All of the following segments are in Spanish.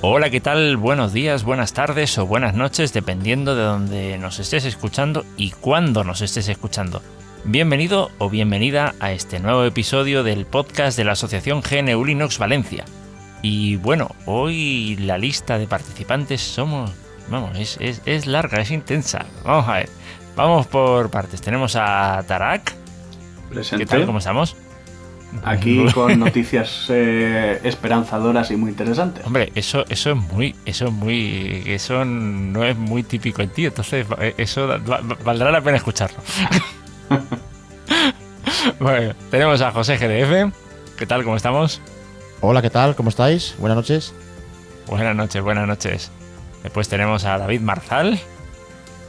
Hola, ¿qué tal? Buenos días, buenas tardes o buenas noches, dependiendo de donde nos estés escuchando y cuándo nos estés escuchando. Bienvenido o bienvenida a este nuevo episodio del podcast de la Asociación GNU Linux Valencia. Y bueno, hoy la lista de participantes somos... Vamos, es, es- es larga, es intensa. Vamos a ver. Vamos por partes. Tenemos a Tarak. Presente. ¿Qué tal? ¿Cómo estamos? Aquí con noticias eh, esperanzadoras y muy interesantes. Hombre, eso, eso es muy, eso es muy, eso no es muy típico en ti, entonces eh, eso da- va- va- valdrá la pena escucharlo. bueno, tenemos a José GDF. ¿Qué tal? ¿Cómo estamos? Hola, ¿qué tal? ¿Cómo estáis? Buenas noches. Buenas noches, buenas noches. Después tenemos a David Marzal.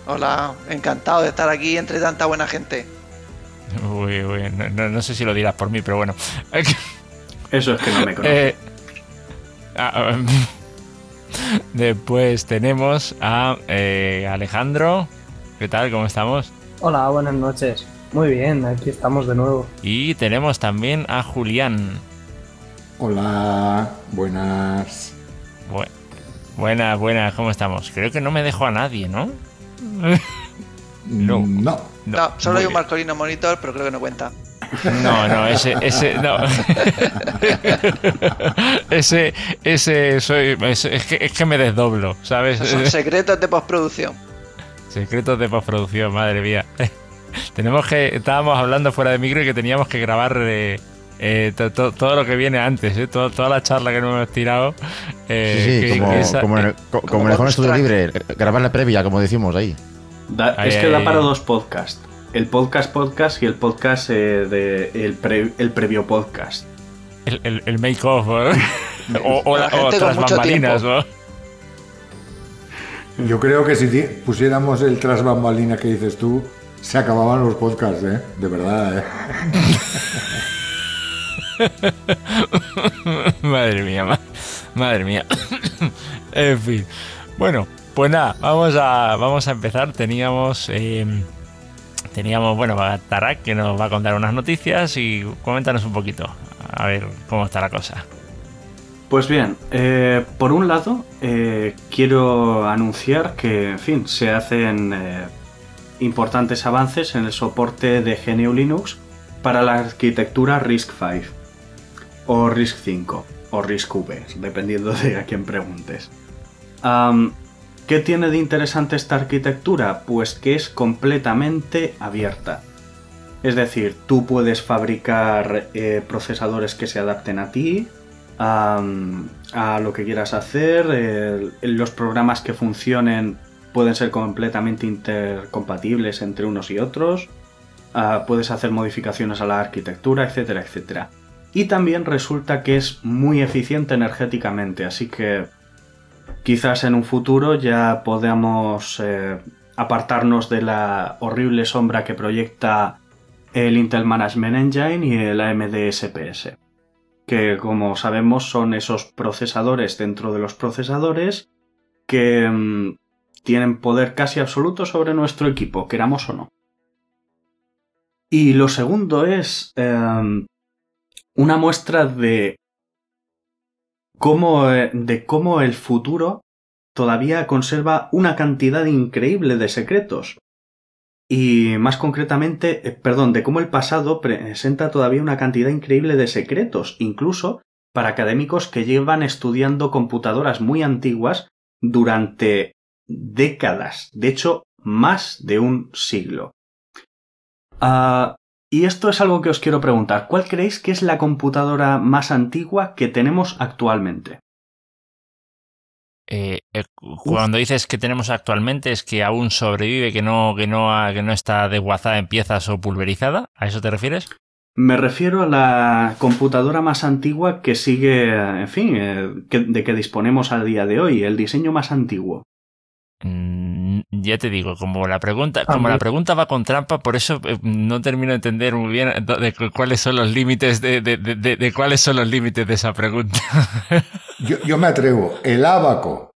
Hola, encantado de estar aquí entre tanta buena gente. Uy, uy, no, no- no sé si lo dirás por mí, pero bueno. Eso es que no me conoce. Eh, ah, um, Después tenemos a eh, Alejandro. ¿Qué tal? ¿Cómo estamos? Hola, buenas noches. Muy bien, aquí estamos de nuevo. Y tenemos también a Julián. Hola, buenas. Bu- buenas, buenas, ¿cómo estamos? Creo que no me dejo a nadie, ¿no? No. No. No, solo muy hay un bien. Marcolino Monitor, pero creo que no cuenta. No, no, ese, ese, no. ese, ese soy, es, es que, es que me desdoblo, ¿sabes? Son secretos de postproducción. Secretos de postproducción, madre mía. Tenemos que, estábamos hablando fuera de micro y que teníamos que grabar eh, eh, to- to- todo lo que viene antes, ¿eh? Todo- toda la charla que nos hemos tirado. eh, sí, sí, que- como, que esa- como en el, co- como en el Estudio. Libre, eh, grabar la previa, como decimos ahí. Da- Ay, es que ay, da ay. para dos podcasts. El podcast podcast y el podcast eh, de el, pre- el previo podcast. el, el, el make-off, ¿no? o, o, la- o mucho bambalinas. ¿no? Yo creo que si pusiéramos el tras bambalina que dices tú, se acababan los podcasts, ¿eh? De verdad, ¿eh? madre mía, ma- madre mía. en fin. Bueno, pues nada, vamos a, vamos a empezar. Teníamos, eh, teníamos, bueno, a Tarak que nos va a contar unas noticias y coméntanos un poquito. A ver cómo está la cosa. Pues bien, eh, por un lado, eh, quiero anunciar que, en fin, se hacen importantes avances en el soporte de GNU Linux para la arquitectura RISC-V, o RISC-5, o RISC-V, dependiendo de a quién preguntes. ¿Qué tiene de interesante esta arquitectura? Pues que es completamente abierta. Es decir, tú puedes fabricar eh, procesadores que se adapten a ti, a lo que quieras hacer. eh, los programas que funcionen pueden ser completamente intercompatibles entre unos y otros. ah, puedes hacer modificaciones a la arquitectura, etcétera, etcétera. Y también resulta que es muy eficiente energéticamente, así que quizás en un futuro ya podamos eh, apartarnos de la horrible sombra que proyecta el Intel Management Engine y el AMD SPS que como sabemos son esos procesadores dentro de los procesadores que mm, tienen poder casi absoluto sobre nuestro equipo, queramos o no. Y lo segundo es em, una muestra de cómo, eh, de cómo el futuro todavía conserva una cantidad increíble de secretos. Y más concretamente, eh, perdón, de cómo el pasado presenta todavía una cantidad increíble de secretos, incluso para académicos que llevan estudiando computadoras muy antiguas durante décadas, de hecho, más de un siglo. Ah, y esto es algo que os quiero preguntar. ¿Cuál creéis que es la computadora más antigua que tenemos actualmente? Eh, eh, cuando dices que tenemos actualmente es que aún sobrevive, que no, que no, que no está desguazada en piezas o pulverizada. ¿A eso te refieres? Me refiero a la computadora más antigua que sigue, en fin, eh, que- de que disponemos a día de hoy, el diseño más antiguo. Mm, ya te digo, como la pregunta, como la pregunta va con trampa, por eso eh, no termino de entender muy bien de, de cu- cuáles son los límites de, de- de- de- de cuáles son los límites de esa pregunta. Yo, yo me atrevo. El abaco.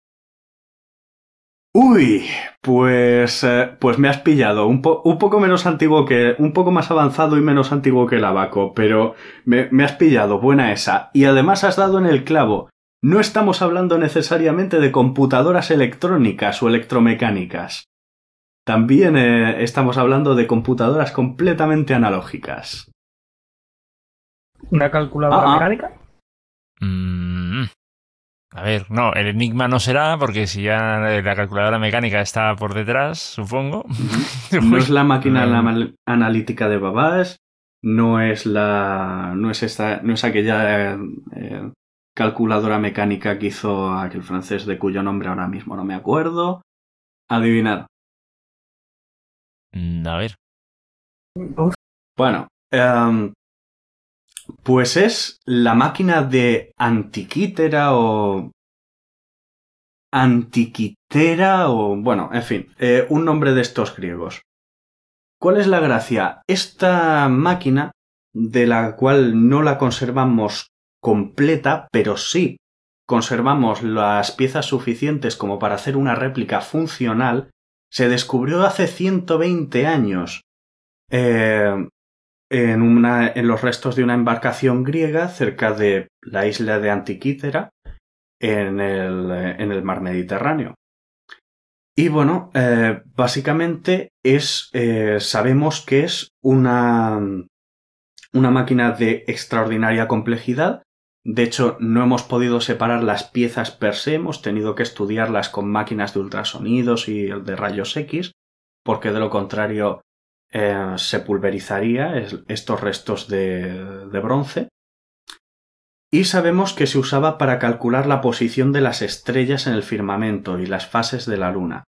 Uy, pues, eh, pues me has pillado. Un, po- un poco menos antiguo que. Un poco más avanzado y menos antiguo que el abaco, pero me, me has pillado. Buena esa. Y además has dado en el clavo. No estamos hablando necesariamente de computadoras electrónicas o electromecánicas. También eh, estamos hablando de computadoras completamente analógicas. ¿Una calculadora Ah, ah. mecánica? Mm, a ver, no, el enigma no será, porque si ya la calculadora mecánica está por detrás, supongo. No es la máquina Mm. anal- analítica de Babbage, no es la. no es esta. no es aquella eh, eh, calculadora mecánica que hizo aquel francés de cuyo nombre ahora mismo no me acuerdo. Adivinad. Mm, A ver. Uf, Bueno, em, pues es la máquina de Antiquítera o. Antiquitera o. Bueno, en fin, eh, un nombre de estos griegos. ¿Cuál es la gracia? Esta máquina, de la cual no la conservamos completa, pero sí conservamos las piezas suficientes como para hacer una réplica funcional, se descubrió hace 120 años. Eh, en, los restos de una embarcación griega cerca de la isla de Antiquítera, en el, en el mar Mediterráneo. Y bueno, eh, básicamente es, eh, sabemos que es una, una máquina de extraordinaria complejidad. De hecho, no hemos podido separar las piezas per se, hemos tenido que estudiarlas con máquinas de ultrasonidos y de rayos X, porque de lo contrario eh, se pulverizaría es- estos restos de, de bronce. Y sabemos que se usaba para calcular la posición de las estrellas en el firmamento y las fases de la luna.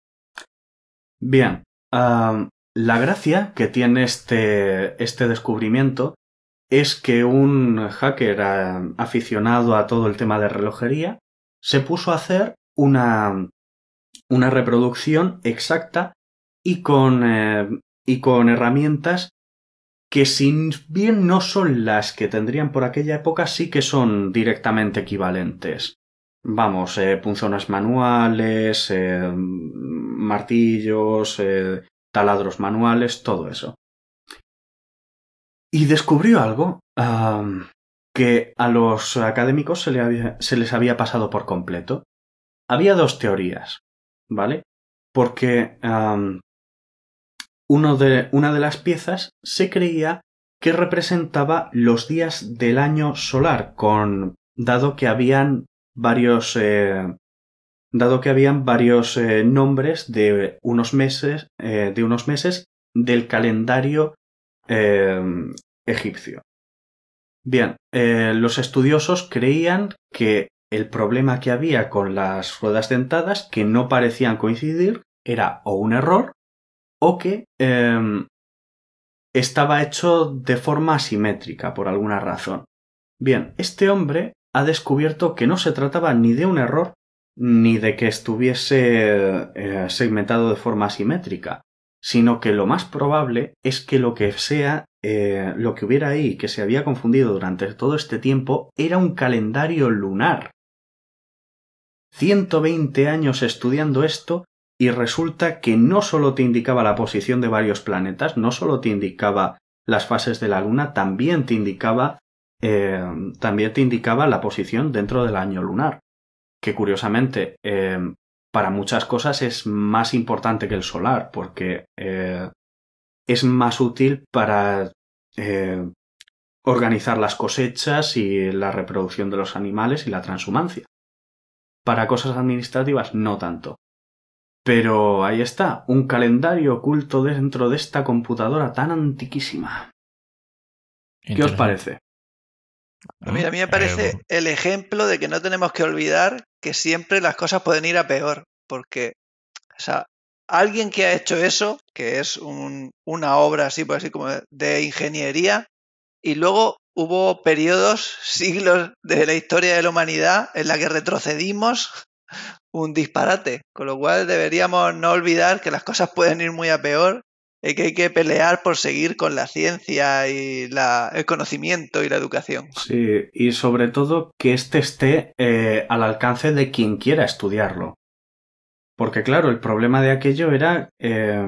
Bien, la gracia que tiene este, este descubrimiento es que un hacker aficionado a todo el tema de relojería se puso a hacer una, una reproducción exacta y con, eh, y con herramientas que si bien no son las que tendrían por aquella época, sí que son directamente equivalentes. Vamos, eh, punzones manuales, eh, martillos, eh, taladros manuales, todo eso. Y descubrió algo que a los académicos se, les había pasado por completo. Había dos teorías, ¿vale? Porque uno de, una de las piezas se creía que representaba los días del año solar, con, dado que habían varios, eh, dado que habían varios eh, nombres de unos meses, eh, de unos meses del calendario eh, egipcio. Bien, eh, los estudiosos creían que el problema que había con las ruedas dentadas, que no parecían coincidir, era o un error o que eh, estaba hecho de forma asimétrica por alguna razón. Bien, este hombre ha descubierto que no se trataba ni de un error ni de que estuviese eh, segmentado de forma asimétrica, sino que lo más probable es que lo que sea, eh, lo que hubiera ahí que se había confundido durante todo este tiempo era un calendario lunar. 120 años estudiando esto y resulta que no solo te indicaba la posición de varios planetas, no solo te indicaba las fases de la Luna, también te indicaba eh, también te indicaba la posición dentro del año lunar, que curiosamente eh, para muchas cosas es más importante que el solar, porque es más útil para eh, organizar las cosechas y la reproducción de los animales y la transhumancia. Para cosas administrativas no tanto. Pero ahí está, un calendario oculto dentro de esta computadora tan antiquísima. ¿Qué os parece? Pues mira, a mí me Eh, parece el ejemplo de que no tenemos que olvidar que siempre las cosas pueden ir a peor. Porque, o sea, alguien que ha hecho eso, que es un- una obra así, por así como de ingeniería, y luego hubo periodos, siglos de la historia de la humanidad en la que retrocedimos un disparate, con lo cual deberíamos no olvidar que las cosas pueden ir muy a peor y que hay que pelear por seguir con la ciencia y la, el conocimiento y la educación. Sí, y sobre todo que éste esté eh, al alcance de quien quiera estudiarlo. Porque claro, el problema de aquello era eh,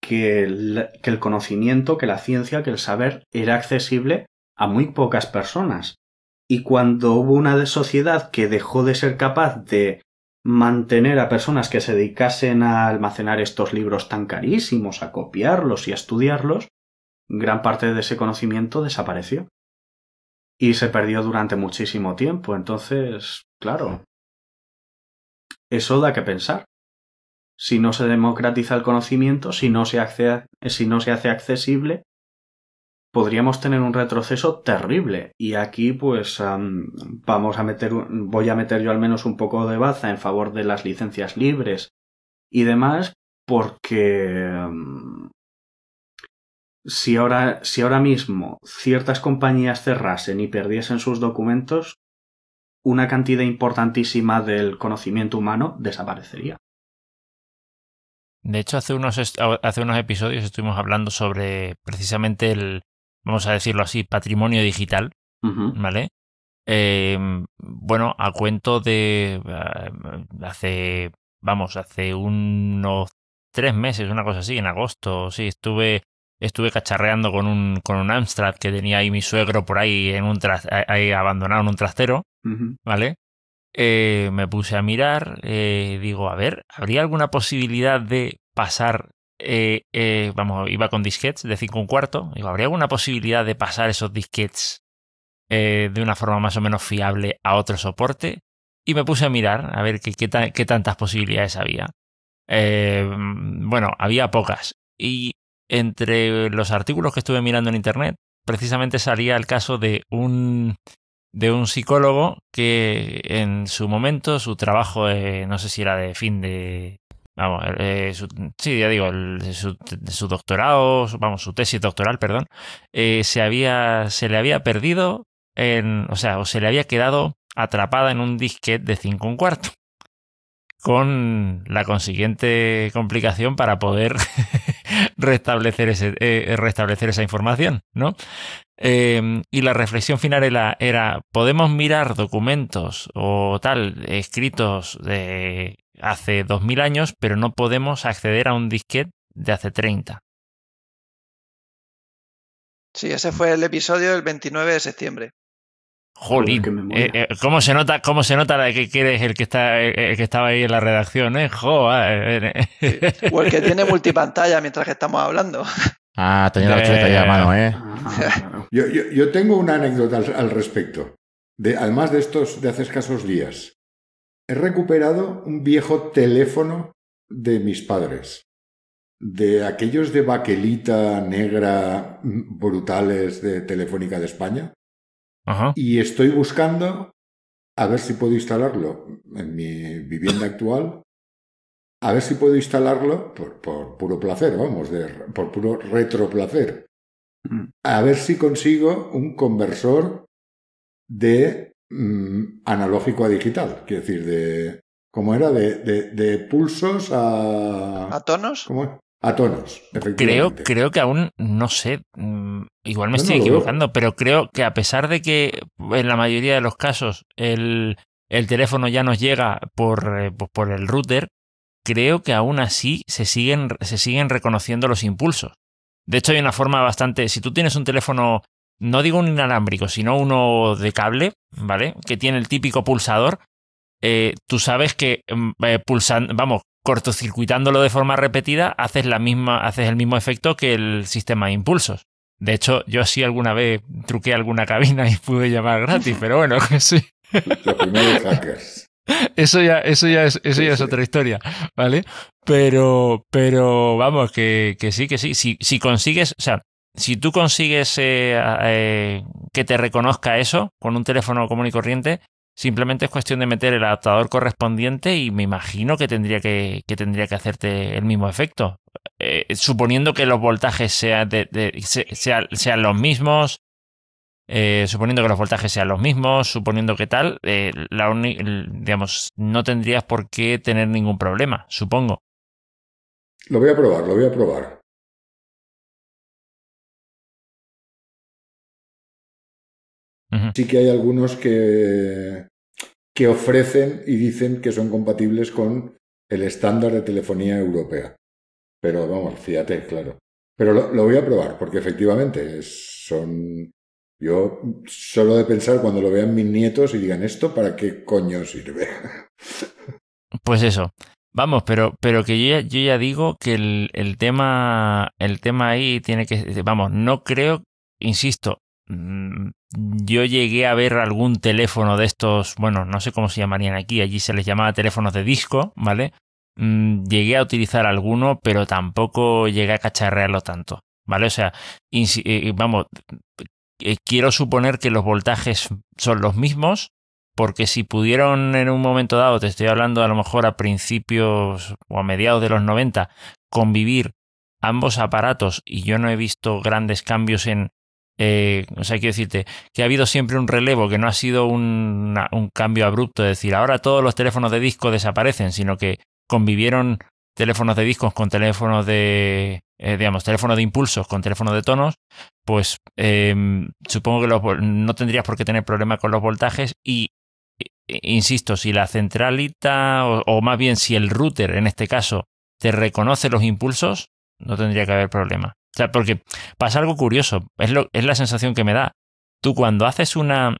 que, el, que el conocimiento, que la ciencia, que el saber era accesible a muy pocas personas. Y cuando hubo una sociedad que dejó de ser capaz de mantener a personas que se dedicasen a almacenar estos libros tan carísimos, a copiarlos y a estudiarlos, gran parte de ese conocimiento desapareció. Y se perdió durante muchísimo tiempo. Entonces, claro, eso da que pensar. Si no se democratiza el conocimiento, si no se hace, si no se hace accesible, podríamos tener un retroceso terrible. Y aquí, pues, vamos a meter, voy a meter yo al menos un poco de baza en favor de las licencias libres y demás, porque si ahora, si ahora mismo ciertas compañías cerrasen y perdiesen sus documentos, una cantidad importantísima del conocimiento humano desaparecería. De hecho, hace unos, hace unos episodios estuvimos hablando sobre precisamente el, vamos a decirlo así, patrimonio digital, ¿vale? Eh, bueno, a cuento de uh, hace, vamos, hace unos tres meses, una cosa así, en agosto, sí, estuve estuve cacharreando con un, con un Amstrad que tenía ahí mi suegro por ahí, en un ahí abandonado en un trastero, ¿vale? Eh, me puse a mirar, eh, digo, a ver, ¿habría alguna posibilidad de pasar eh, vamos, iba con disquets de 5 un cuarto. Digo, ¿habría alguna posibilidad de pasar esos disquets de una forma más o menos fiable a otro soporte? Y me puse a mirar a ver qué, qué, tantas posibilidades había. bueno, había pocas. Y entre los artículos que estuve mirando en internet, precisamente salía el caso de un de un psicólogo que en su momento su trabajo, no sé si era de fin de, Vamos, eh, sí, ya digo, su, doctorado, vamos, su tesis doctoral, perdón, eh, se, había, se le había perdido, en, o sea, o se le había quedado atrapada en un disquete de 5 un cuarto. Con la consiguiente complicación para poder restablecer, ese, eh, restablecer esa información, ¿no? Em, y la reflexión final era, era, podemos mirar documentos o tal escritos de hace 2000 años, pero no podemos acceder a un disquete de hace 30. Sí, ese fue el episodio del 29 de septiembre. Jolín, eh, eh, ¿cómo se nota, cómo se nota que, eres el que está, el que estaba ahí en la redacción, eh? Joder. O el que tiene multipantalla mientras que estamos hablando. Ah, tenía la chuleta ya a mano, ¿eh? yo, yo, yo, tengo una anécdota al, al, respecto. De, además de estos de hace escasos días. He recuperado un viejo teléfono de mis padres, de aquellos de baquelita negra brutales de Telefónica de España. Y estoy buscando a ver si puedo instalarlo en mi vivienda actual. A ver si puedo instalarlo por, por puro placer, vamos, de, por puro retroplacer. Mm. A ver si consigo un conversor de Mm, analógico a digital, quiero decir, de. ¿Cómo era? De, de, pulsos a. ¿A tonos? ¿Cómo? A tonos, Creo, creo que aún, no sé, mm, igual me estoy equivocando, pero creo que a pesar de que en la mayoría de los casos el, el teléfono ya nos llega por, eh, pues por el router, creo que aún así se siguen, se siguen reconociendo los impulsos. De hecho, hay una forma bastante. Si tú tienes un teléfono no digo un inalámbrico, sino uno de cable, ¿vale? Que tiene el típico pulsador. Eh, tú sabes que mm, eh, pulsando, vamos, cortocircuitándolo de forma repetida, haces la misma, haces el mismo efecto que el sistema de impulsos. De hecho, yo sí alguna vez truqué alguna cabina y pude llamar gratis, pero bueno, sí. Eso ya, eso ya es, eso ya es otra historia, ¿vale? Pero, pero vamos, que, que sí, que sí. Si, si consigues, o sea, si tú consigues eh, eh, que te reconozca eso con un teléfono común y corriente, simplemente es cuestión de meter el adaptador correspondiente y me imagino que tendría que, tendría que hacerte el mismo efecto. Eh, suponiendo que los voltajes sean, de, sean los mismos, eh, suponiendo que los voltajes sean los mismos, suponiendo que tal, eh, la uni- digamos, no tendrías por qué tener ningún problema, supongo. Lo voy a probar, lo voy a probar. Sí que hay algunos que, que ofrecen y dicen que son compatibles con el estándar de telefonía europea. Pero vamos, fíjate, claro. Pero lo, voy a probar, porque efectivamente son... Yo solo de pensar cuando lo vean mis nietos y digan esto, ¿para qué coño sirve? Pues eso. Vamos, pero, pero que yo ya, yo ya digo que el, el tema, el tema ahí tiene que, vamos, no creo, insisto, yo llegué a ver algún teléfono de estos, bueno, no sé cómo se llamarían aquí, allí se les llamaba teléfonos de disco, ¿vale? Mm, Llegué a utilizar alguno, pero tampoco llegué a cacharrearlo tanto, ¿vale? O sea, insi- eh, vamos, eh, quiero suponer que los voltajes son los mismos, porque si pudieron en un momento dado, te estoy hablando a lo mejor a principios o a mediados de los 90, convivir ambos aparatos y yo no he visto grandes cambios en... eh, o sea, quiero decirte que ha habido siempre un relevo, que no ha sido un, cambio abrupto, es decir, ahora todos los teléfonos de disco desaparecen, sino que convivieron teléfonos de discos con teléfonos de, eh, digamos, teléfonos de impulsos con teléfonos de tonos, pues eh, supongo que los no tendrías por qué tener problema con los voltajes y insisto, si la centralita o, o más bien si el router en este caso te reconoce los impulsos, no tendría que haber problema. O sea, porque pasa algo curioso, es, lo, es la sensación que me da. Tú cuando haces una...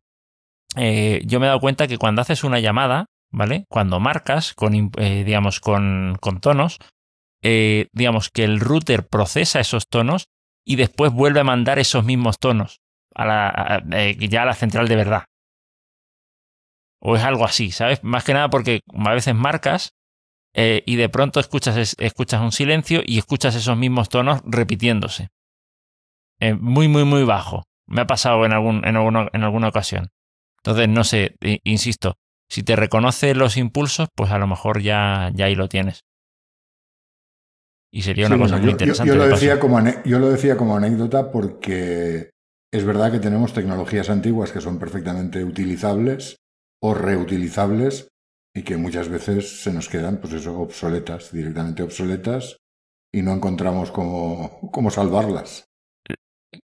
eh, yo me he dado cuenta que cuando haces una llamada, ¿vale? Cuando marcas con, eh, digamos, con, con tonos, eh, digamos que el router procesa esos tonos y después vuelve a mandar esos mismos tonos a la, ya a la central de verdad. O es algo así, ¿sabes? Más que nada porque a veces marcas eh, y de pronto escuchas, es- escuchas un silencio y escuchas esos mismos tonos repitiéndose. Eh, muy, muy, muy bajo. Me ha pasado en, algún, en, alguna, en alguna ocasión. Entonces, no sé, insisto, si te reconoce los impulsos, pues a lo mejor ya, ya ahí lo tienes. Y sería una Sí, cosa bueno, muy yo- yo- interesante. Yo, lo decía como yo lo decía como anécdota porque es verdad que tenemos tecnologías antiguas que son perfectamente utilizables o reutilizables y que muchas veces se nos quedan, pues eso, obsoletas, directamente obsoletas, y no encontramos cómo, cómo salvarlas.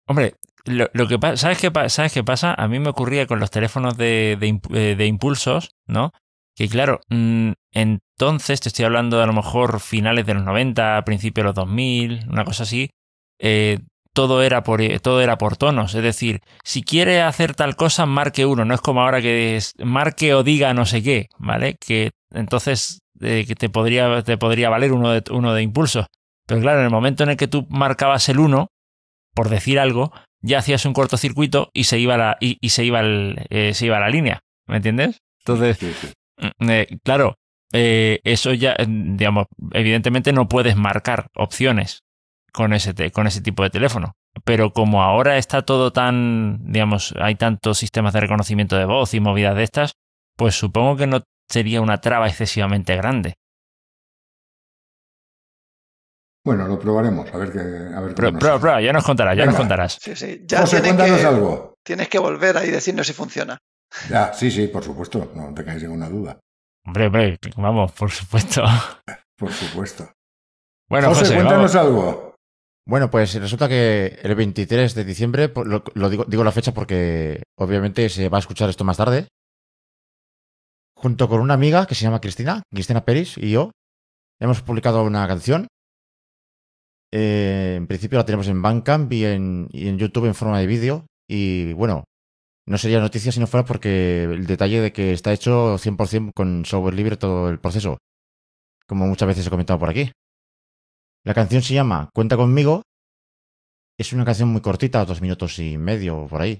Hombre, lo, lo que pasa, ¿sabes qué, ¿sabes qué pasa? A mí me ocurría con los teléfonos de, de eh, impulsos, ¿no? Que claro, mm, entonces te estoy hablando de a lo mejor finales de los 90, principios de los 2000, una cosa así, eh, todo, era por, eh, todo era por tonos. Es decir, si quiere hacer tal cosa, marque uno. No es como ahora que es marque o diga no sé qué, ¿vale? Que entonces eh, que te, podría, te podría valer uno de, uno de impulso. Pero claro, en el momento en el que tú marcabas el 1, por decir algo, ya hacías un cortocircuito y se iba la, y, y se iba el, eh, se iba la línea. ¿Me entiendes? Entonces, Sí, sí. mm, eh, claro, eso ya, digamos, evidentemente no puedes marcar opciones con ese, te- con ese tipo de teléfono. Pero como ahora está todo tan, digamos, hay tantos sistemas de reconocimiento de voz y movidas de estas, pues supongo que no sería una traba excesivamente grande. Bueno, lo probaremos, a ver qué. A ver Prueba, prueba, ya nos contarás, ya nos contarás. Sí, sí. Ya José, tienes cuéntanos que, algo. tienes que volver ahí y decirnos si funciona. Ya, sí, sí, por supuesto, no tengáis ninguna duda. Hombre, hombre, vamos, por supuesto. Por supuesto. Bueno, José, José, cuéntanos vamos. algo. Bueno, pues resulta que el 23 de diciembre, lo digo, digo la fecha porque obviamente se va a escuchar esto más tarde, junto con una amiga que se llama Cristina, Cristina Peris y yo, hemos publicado una canción. Eh, en principio la tenemos en Bandcamp y en, y en YouTube en forma de vídeo. Y bueno, no sería noticia si no fuera porque el detalle de que está hecho 100% con software libre todo el proceso, como muchas veces he comentado por aquí. La canción se llama Cuenta conmigo. Es una canción muy cortita, dos minutos y medio por ahí.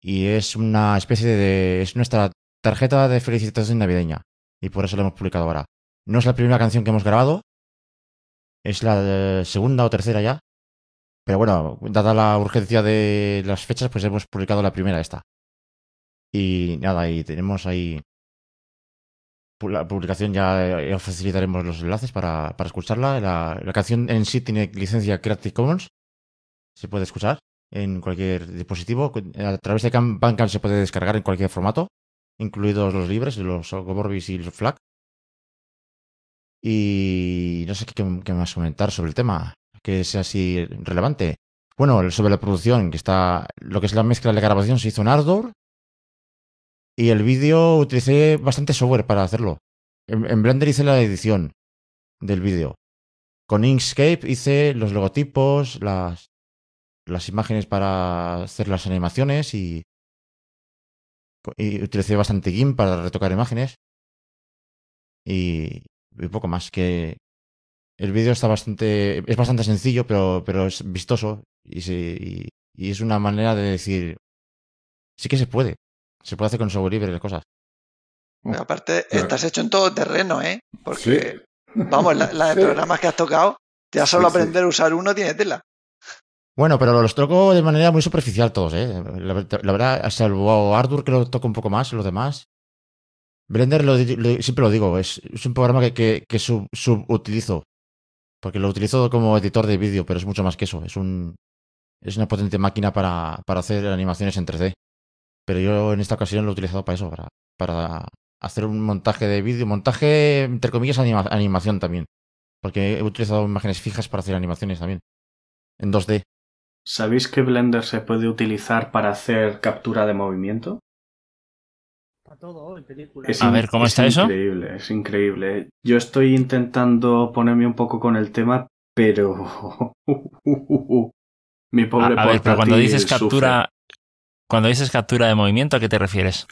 Y es una especie de. Es nuestra tarjeta de felicitación navideña. Y por eso la hemos publicado ahora. No es la primera canción que hemos grabado. Es la de- segunda o tercera ya. Pero bueno, dada la urgencia de las fechas, pues hemos publicado la primera esta. Y nada, y tenemos ahí. La publicación ya eh, os facilitaremos los enlaces para, para escucharla. La, canción en sí tiene licencia Creative Commons. Se puede escuchar. en cualquier dispositivo. A través de Bandcamp se puede descargar en cualquier formato, incluidos los libres, los Goborbis y los FLAC. Y no sé qué, más comentar sobre el tema, que sea así relevante. Bueno, sobre la producción, que está. Lo que es la mezcla de grabación se hizo en Ardor. Y el vídeo utilicé bastante software para hacerlo. En, Blender hice la edición del vídeo. Con Inkscape hice los logotipos, las, las imágenes para hacer las animaciones y, utilicé bastante GIMP para retocar imágenes. Y, poco más. Que el vídeo está bastante. es bastante sencillo, pero, pero es vistoso. Y, y, es una manera de decir. Sí que se puede. Se puede hacer con software libre cosas. aparte, estás hecho en todo terreno, ¿eh? Porque, vamos, la, de programas que has tocado, ya solo aprender a usar uno tiene tela. Bueno, pero los toco de manera muy superficial todos, ¿eh? La, la verdad, salvo Arthur que lo toco un poco más, los demás. Blender, lo, siempre lo digo, es, un programa que, que, subutilizo. Porque lo utilizo como editor de vídeo, pero es mucho más que eso. Es, un, es una potente máquina para, para hacer animaciones en 3D. Pero yo en esta ocasión lo he utilizado para eso, para, para hacer un montaje de vídeo, montaje, entre comillas, animación también. Porque he utilizado imágenes fijas para hacer animaciones también. En 2D. ¿Sabéis que Blender se puede utilizar para hacer captura de movimiento? todo en a ver, ¿cómo está eso? Es increíble, es increíble. Yo estoy intentando ponerme un poco con el tema, pero... Mi pobre A, a ver, pero cuando dices captura... Cuando dices captura de movimiento, ¿a qué te refieres?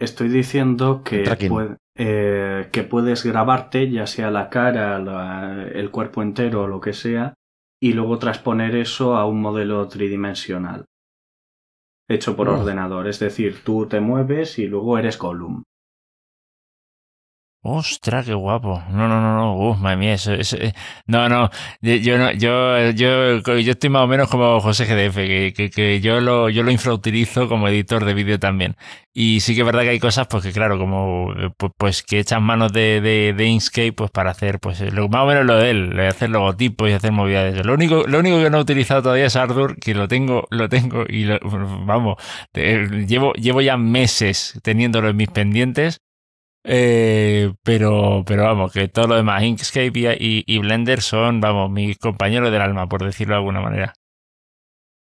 Estoy diciendo que, eh, que puedes grabarte, ya sea la cara, el cuerpo entero o lo que sea, y luego transponer eso a un modelo tridimensional hecho por ordenador. Es decir, tú te mueves y luego eres Gollum. Ostras, qué guapo. No, no, no, no. Uf, madre mía, eso, eh, no, no. Yo, no, yo, yo, yo estoy más o menos como José GDF, que, que, yo lo, yo lo infrautilizo como editor de vídeo también. Y sí que es verdad que hay cosas, pues que claro, como, pues, pues que echan manos de, de, de, Inkscape, pues para hacer, pues, lo, más o menos lo de él, hacer logotipos y hacer movidas. Lo único, lo único que no he utilizado todavía es Ardour, que lo tengo, lo tengo y lo, vamos, llevo, llevo ya meses teniéndolo en mis pendientes eh, pero, pero vamos, que todo lo demás, Inkscape y, Blender son, vamos, mis compañeros del alma, por decirlo de alguna manera.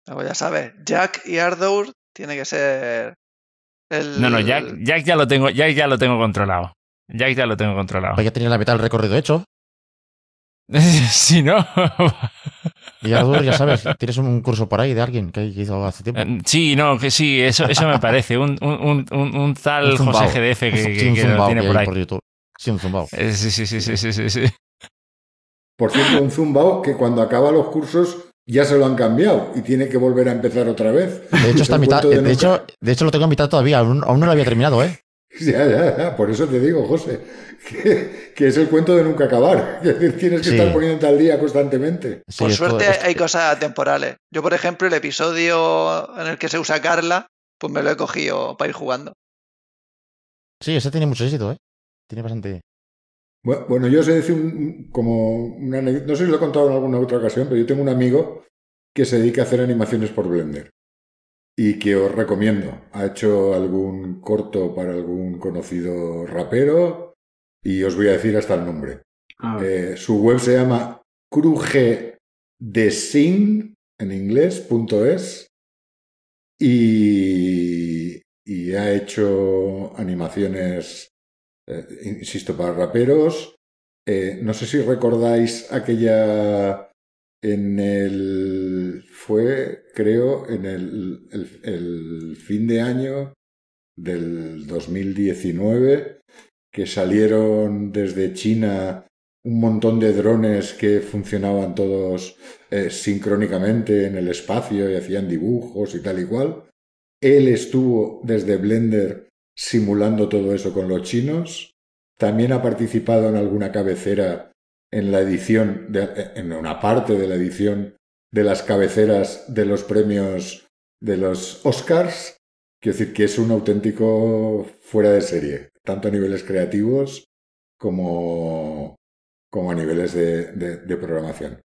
ya sabes, Jack y Ardour tiene que ser el... No, no, Jack, Jack ya lo tengo, Jack ya lo tengo controlado. Jack ya lo tengo controlado. Pues ya tenía la mitad del recorrido hecho. si no. Y ya, ya sabes, tienes un curso por ahí de alguien que hizo hace tiempo. Eh, sí, no, que sí, eso, eso me parece. Un, un, un, un tal José GDF que, que, lo tiene por ahí. Por Sí, un zumbao. Eh, sí, sí, sí, sí, sí, sí, Por cierto, un zumbao que cuando acaba los cursos ya se lo han cambiado y tiene que volver a empezar otra vez. De hecho, está mitad, de, hecho, de hecho, lo tengo a mitad todavía, aún, aún no lo había terminado, ¿eh? Ya, ya, ya, por eso te digo, José, que, es el cuento de nunca acabar. Tienes que estar poniéndote al día constantemente. por suerte hay cosas temporales. Yo, por ejemplo, el episodio en el que se usa Carla, pues me lo he cogido para ir jugando. Sí, ese tiene mucho éxito, ¿eh? Tiene bastante. Bueno, yo sé decir como una no sé si lo he contado en alguna otra ocasión, pero yo tengo un amigo que se dedica a hacer animaciones por Blender y que os recomiendo. Ha hecho algún corto para algún conocido rapero y os voy a decir hasta el nombre. Eh, su web se llama crugedesign en inglés, es, y, y ha hecho animaciones, eh, insisto, para raperos. Eh, no sé si recordáis aquella en el fue creo en el, fin de año del 2019 que salieron desde China un montón de drones que funcionaban todos eh, sincrónicamente en el espacio y hacían dibujos y tal y cual. Él estuvo desde Blender simulando todo eso con los chinos. También ha participado en alguna cabecera en la edición, en una parte de la edición de las cabeceras de los premios de los Oscars. Quiero decir que es un auténtico fuera de serie, tanto a niveles creativos como, como a niveles de, programación.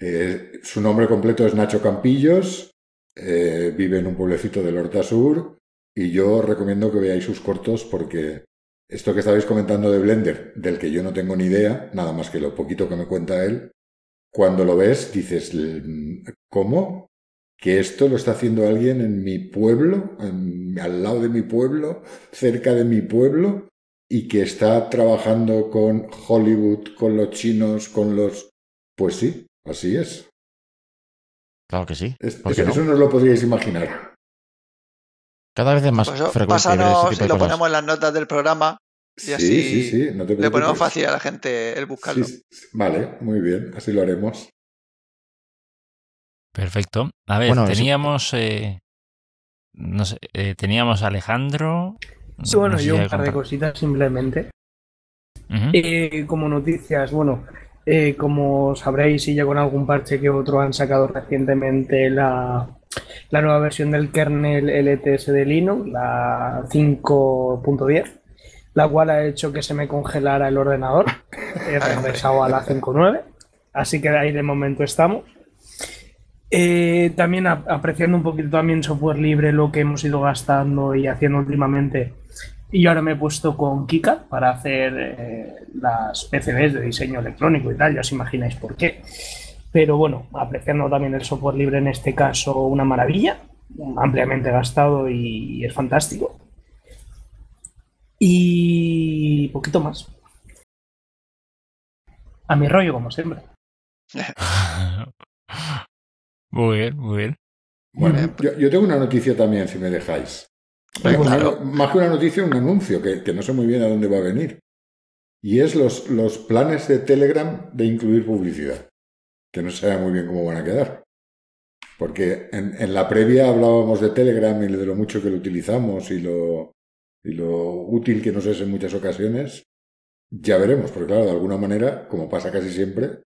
Eh, su nombre completo es Nacho Campillos eh, vive en un pueblecito del Horta Sur y yo recomiendo que veáis sus cortos porque esto que estabais comentando de Blender, del que yo no tengo ni idea, nada más que lo poquito que me cuenta él, cuando lo ves dices, ¿cómo? Que esto lo está haciendo alguien en mi pueblo, al lado de mi pueblo, cerca de mi pueblo, y que está trabajando con Hollywood, con los chinos, con los... Pues sí, así es. Claro que sí. eso no? os lo podríais imaginar. Cada vez es más Pues frecuente. pásanos este y lo ponemos en las notas del programa y Sí, así sí, sí, no te le ponemos fácil a la gente el buscarlo. Vale, muy bien, así lo haremos. Perfecto. A ver, Bueno, teníamos. eh, no sé, eh, teníamos a Alejandro. Sí, bueno, no sé yo si un par de cositas simplemente. Eh, como noticias, bueno, eh, como sabréis y ya con algún parche que otro han sacado recientemente la, la nueva versión del kernel LTS de Linux, la 5.10, la cual ha hecho que se me congelara el ordenador. He regresado a la 5.9, así que ahí de momento estamos. Eh, también ap- apreciando un poquito también software libre, lo que hemos ido gastando y haciendo últimamente. Y yo ahora me he puesto con Kika para hacer eh, las PCBs de diseño electrónico y tal, ya os imagináis por qué. Pero bueno, apreciando también el software libre en este caso, una maravilla, ampliamente gastado y es fantástico. Y poquito más. A mi rollo, como siempre. muy bien, muy bien. Bueno, Bien. yo, yo tengo una noticia también, si me dejáis. Una-. Más que una noticia, un anuncio, que, que no sé muy bien a dónde va a venir. Y es los, los planes de Telegram de incluir publicidad, que no sé muy bien cómo van a quedar. Porque en, en la previa hablábamos de Telegram y de lo mucho que lo utilizamos y lo, y lo útil que nos es en muchas ocasiones. Ya veremos, porque claro, de alguna manera, como pasa casi siempre,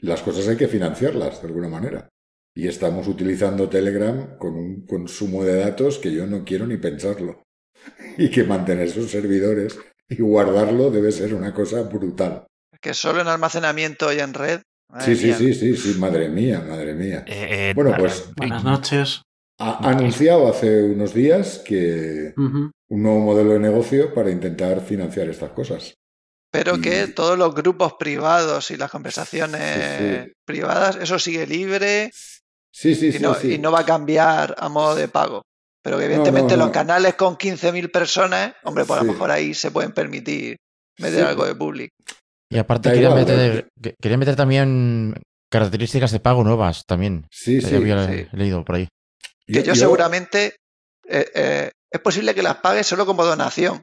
las cosas hay que financiarlas de alguna manera. Y estamos utilizando Telegram con un consumo de datos que yo no quiero ni pensarlo. Y que mantener esos servidores y guardarlo debe ser una cosa brutal. Que solo en almacenamiento y en red. Madre Sí, sí, mía. sí, sí, sí, madre mía, madre mía. Eh, eh, Bueno, pues- Buenas noches. Ha anunciado hace unos días que un nuevo modelo de negocio para intentar financiar estas cosas. Pero Y- que todos los grupos privados y las conversaciones Sí, sí. privadas, eso sigue libre Sí, sí, y, sí, no, sí. y no va a cambiar a modo de pago. Pero que evidentemente no, los no. canales con 15.000 personas, hombre, pues a lo mejor ahí se pueden permitir meter Sí. algo de public. Y aparte quería igual, meter, que- quería meter también características de pago nuevas también. Sí, sí. había sí. leído por ahí. Que yo, seguramente eh, eh, es posible que las pague solo como donación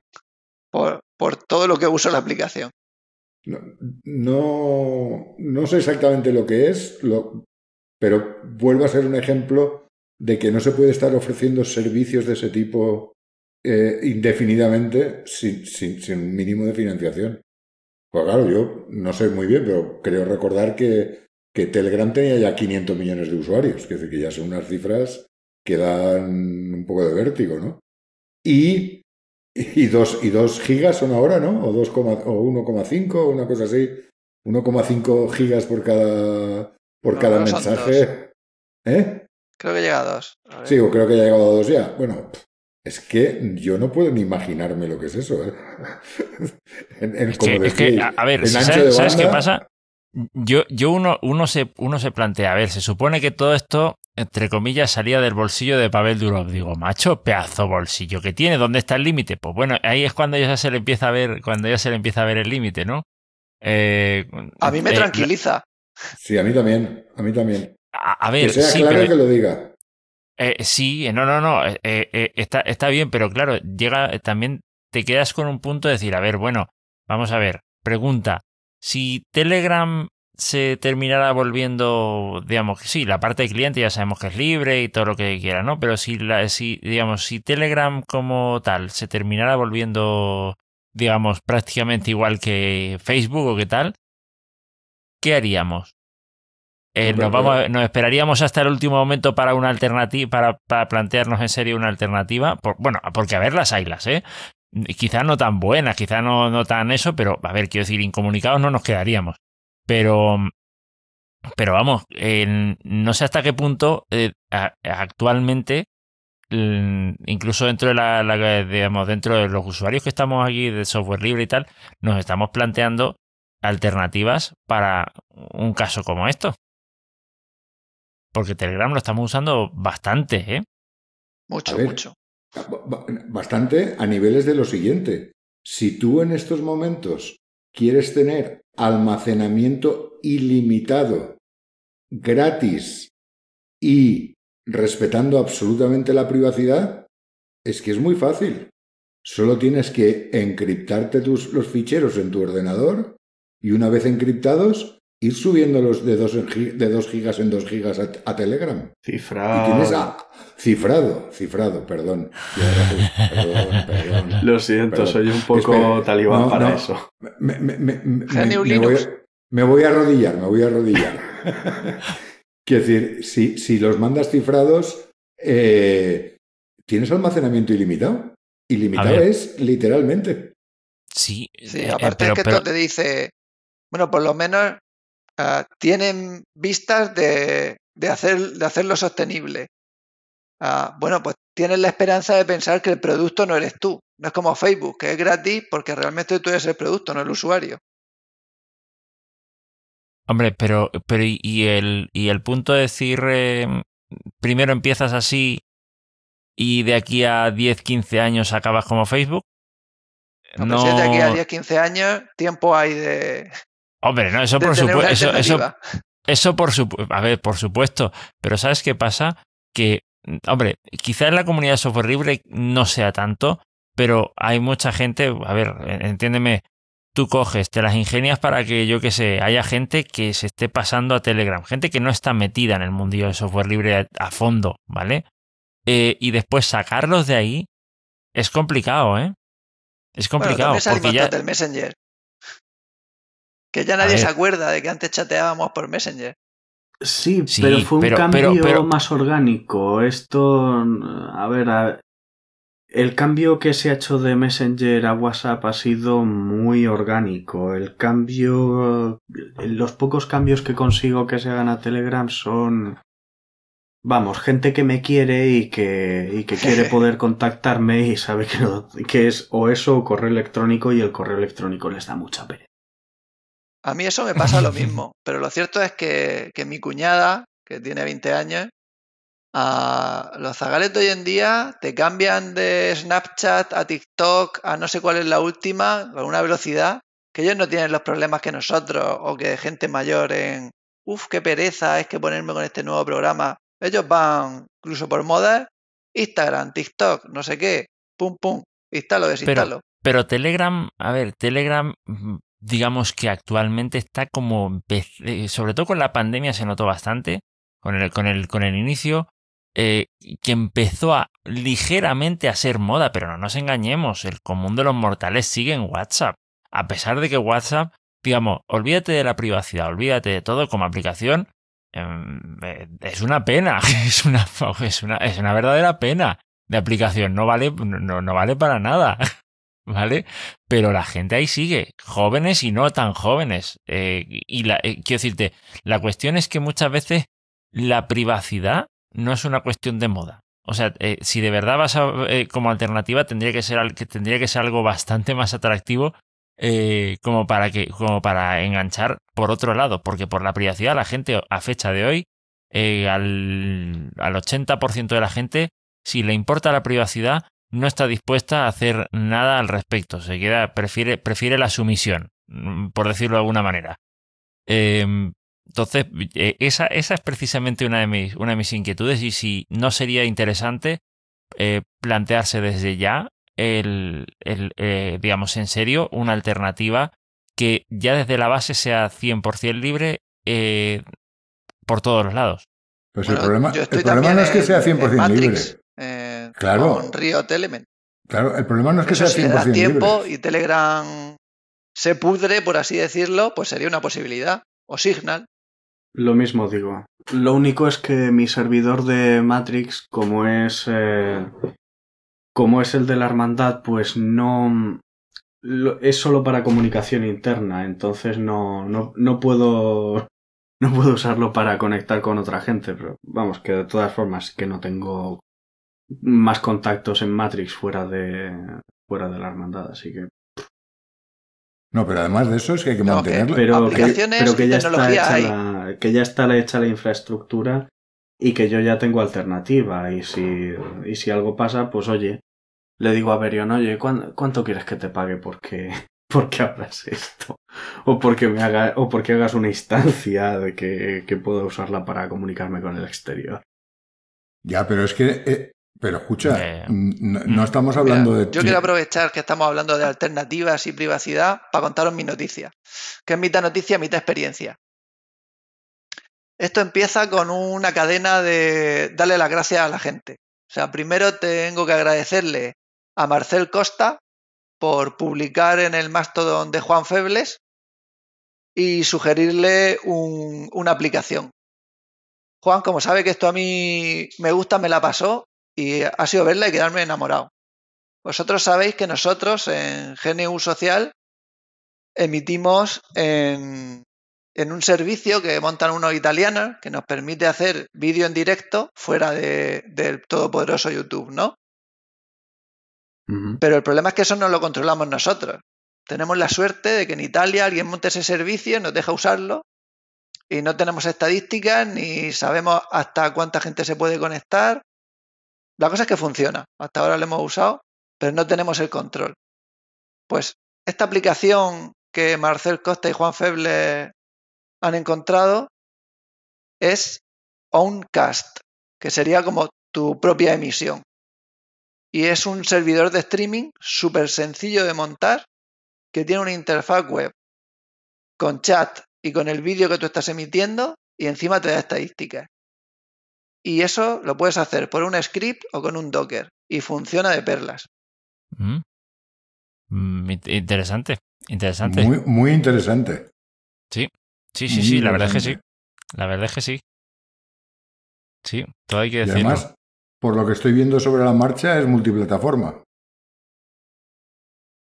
por, por todo lo que uso la aplicación. No, no, no sé exactamente lo que es, lo- pero vuelve a ser un ejemplo de que no se puede estar ofreciendo servicios de ese tipo eh, indefinidamente sin, sin, sin un mínimo de financiación. Pues claro, yo no sé muy bien, pero creo recordar que, que Telegram tenía ya 500 millones de usuarios, que, que ya son unas cifras que dan un poco de vértigo, ¿no? Y y dos, y dos gigas son ahora, ¿no? O, 2, o 1,5, o una cosa así. 1,5 gigas por cada, por No, cada mensaje. ¿Eh? Creo que llega a dos. A. Sí, o creo que ya ha llegado a dos ya. Bueno, pff, es que yo no puedo ni imaginarme lo que es eso. ¿eh? en, en- Es como que, es que, a, a ver, ¿sabes, qué pasa? Yo, yo uno, uno, se, uno se plantea, a ver, se supone que todo esto, entre comillas, salía del bolsillo de Pavel Durov. Digo, macho, pedazo bolsillo que tiene, ¿dónde está el límite? Pues bueno, ahí es cuando ya se le empieza a ver, cuando ya se le empieza a ver el límite, ¿no? Eh, A mí me eh, tranquiliza. Sí, a mí también. A mí también. A, a Que ver, sea sí, claro pero- que lo diga. Eh, sí, no, no, no, eh, eh, está, está bien, pero claro, llega, eh, también te quedas con un punto de decir, a ver, bueno, vamos a ver, pregunta, si Telegram se terminara volviendo, digamos que sí, la parte de cliente ya sabemos que es libre y todo lo que quiera, ¿no? Pero si, la, si digamos, si Telegram como tal se terminara volviendo, digamos, prácticamente igual que Facebook o qué tal, ¿qué haríamos? Eh, nos, vamos nos esperaríamos hasta el último momento para una alternativa, para, para plantearnos en serio una alternativa. Por- bueno, porque a ver las haylas, ¿eh? Quizás no tan buenas, quizás no, no tan eso, pero a ver, quiero decir, incomunicados no nos quedaríamos. Pero, pero vamos, eh, no sé hasta qué punto eh, a- actualmente, mm, incluso dentro de la, la- digamos, dentro de los usuarios que estamos aquí de software libre y tal, nos estamos planteando alternativas para un caso como esto. Porque Telegram lo estamos usando bastante, ¿eh? Mucho, ver. mucho. Ba- ba- Bastante a niveles de lo siguiente. Si tú en estos momentos quieres tener almacenamiento ilimitado, gratis y respetando absolutamente la privacidad, es que es muy fácil. Solo tienes que encriptarte tus, los ficheros en tu ordenador y una vez encriptados, ir subiéndolos de 2 de dos gigas en 2 gigas a, a Telegram. Y Cifrado. tienes a- cifrado, cifrado, perdón. Perdón, perdón. Lo siento, Perdón. soy un poco Espera, talibán no, para no. eso. Me, me- me- me- voy, me voy a arrodillar, me voy a arrodillar. Quiero decir, si, si los mandas cifrados, eh, ¿tienes almacenamiento ilimitado? Ilimitado es literalmente. Sí, Sí, eh, aparte pero- es que pero- te dice, bueno, por lo menos ah, tienen vistas de, de, hacer, de hacerlo sostenible. Ah, bueno, pues tienes la esperanza de pensar que el producto no eres tú. No es como Facebook, que es gratis porque realmente tú eres el producto, no el usuario. Hombre, pero, pero y, el, y el punto de decir, eh, primero empiezas así y de aquí a 10, 15 años acabas como Facebook. Si es de aquí a 10, 15 años, tiempo hay de, Hombre, no, eso por supuesto. Eso, eso, alternativa. eso por supuesto. A ver, por supuesto. Pero ¿sabes qué pasa? Que, hombre, quizá en la comunidad de software libre no sea tanto, pero hay mucha gente, a ver, en- entiéndeme, tú coges, te las ingenias para que, yo qué sé, haya gente que se esté pasando a Telegram, gente que no está metida en el mundillo de software libre a, a fondo, ¿vale? Eh, y después sacarlos de ahí es complicado, ¿eh? Es Bueno, complicado, salimos porque ya... del Messenger. Que ya nadie se acuerda de que antes chateábamos por Messenger. Sí, Sí, pero fue un pero- cambio pero- pero- más orgánico. Esto, a ver, a- el cambio que se ha hecho de Messenger a WhatsApp ha sido muy orgánico. El cambio, los pocos cambios que consigo que se hagan a Telegram son, vamos, gente que me quiere y que, y que quiere poder contactarme y sabe que, no- que es o eso o correo electrónico y el correo electrónico les da mucha pereza. A mí eso me pasa lo mismo, pero lo cierto es que, que mi cuñada, que tiene 20 años, a los zagales de hoy en día te cambian de Snapchat a TikTok a no sé cuál es la última, con una velocidad, que ellos no tienen los problemas que nosotros o que gente mayor en, uff, qué pereza es que ponerme con este nuevo programa. Ellos van incluso por moda, Instagram, TikTok, no sé qué, pum, pum, instalo, desinstalo. Pero Telegram, a ver, Telegram, digamos que actualmente está como, eh, sobre todo con la pandemia se notó bastante, con el, con el, con el inicio, eh, que empezó a ligeramente a ser moda, pero no nos engañemos, el común de los mortales sigue en WhatsApp. A pesar de que WhatsApp, digamos, olvídate de la privacidad, olvídate de todo como aplicación, em, eh, es una pena, es una, es una, es una verdadera pena de aplicación, no vale, no, no vale para nada. ¿Vale? Pero la gente ahí sigue, jóvenes y no tan jóvenes. Eh, y la, eh, quiero decirte, la cuestión es que muchas veces la privacidad no es una cuestión de moda. O sea, eh, si de verdad vas a, como alternativa, tendría que ser, que tendría que ser algo bastante más atractivo como, para que, como para enganchar por otro lado. Porque por la privacidad, la gente a fecha de hoy, al, al 80% de la gente, si le importa la privacidad, no está dispuesta a hacer nada al respecto. Se queda, prefiere, prefiere la sumisión, mm, por decirlo de alguna manera. Eh, entonces, eh, esa, esa es precisamente una de, mis, una de mis inquietudes y si no sería interesante eh, plantearse desde ya el, el, eh, digamos, en serio, una alternativa que ya desde la base sea 100% libre eh, por todos los lados. Pues Bueno, el problema, el problema no es que sea en 100% Matrix, libre. Claro. Con Riot Element. Claro, el problema no es que Eso sea si le das 100% tiempo libre. y Telegram se pudre, por así decirlo, pues sería una posibilidad. O Signal. Lo mismo digo. Lo único es que mi servidor de Matrix, como es eh, como es el de la hermandad, pues no lo- es solo para comunicación interna, entonces no, no, no puedo no puedo usarlo para conectar con otra gente, pero vamos, que de todas formas que no tengo más contactos en Matrix fuera de fuera de la hermandad, así que No, pero además de eso es que hay que No, mantenerlo. pero que, pero ya está hecha hay. la, que ya está hecha la infraestructura y que yo ya tengo alternativa y si y si algo pasa pues oye le digo a Berion oye ¿cuán- cuánto quieres que te pague porque porque abras esto o porque me haga o porque hagas una instancia de que, que pueda usarla para comunicarme con el exterior Ya, pero es que. eh, pero escucha, Eh, mm, no, no estamos Mira, hablando de. yo quiero aprovechar que estamos hablando de alternativas y privacidad para contaros mi noticia, que es mitad noticia, mitad experiencia. Esto empieza con una cadena de darle las gracias a la gente. O sea, primero tengo que agradecerle a Marcel Costa por publicar en el Mastodon de Juan Febles y sugerirle un- una aplicación. Juan, como sabe que esto a mí me gusta, me la pasó y ha sido verla y quedarme enamorado. Vosotros sabéis que nosotros en GNU Social emitimos en, en un servicio que montan unos italianos que nos permite hacer vídeo en directo fuera de- del todopoderoso YouTube, ¿no? Pero el problema es que eso no lo controlamos nosotros. Tenemos la suerte de que en Italia alguien monte ese servicio, nos deja usarlo y no tenemos estadísticas ni sabemos hasta cuánta gente se puede conectar. La cosa es que funciona. Hasta ahora lo hemos usado, pero no tenemos el control. Pues esta aplicación que Marcel Costa y Juan Feble han encontrado es Owncast, que sería como tu propia emisión. Y es un servidor de streaming súper sencillo de montar, que tiene una interfaz web con chat y con el vídeo que tú estás emitiendo y encima te da estadísticas. Y eso lo puedes hacer por un script o con un Docker y funciona de perlas. Mm. Mm, int- interesante, interesante. Muy, muy interesante. Sí, sí, muy sí, la verdad es que sí. La verdad es que sí. Sí, todo hay que Y decirlo. además, por lo que estoy viendo sobre la marcha, es multiplataforma.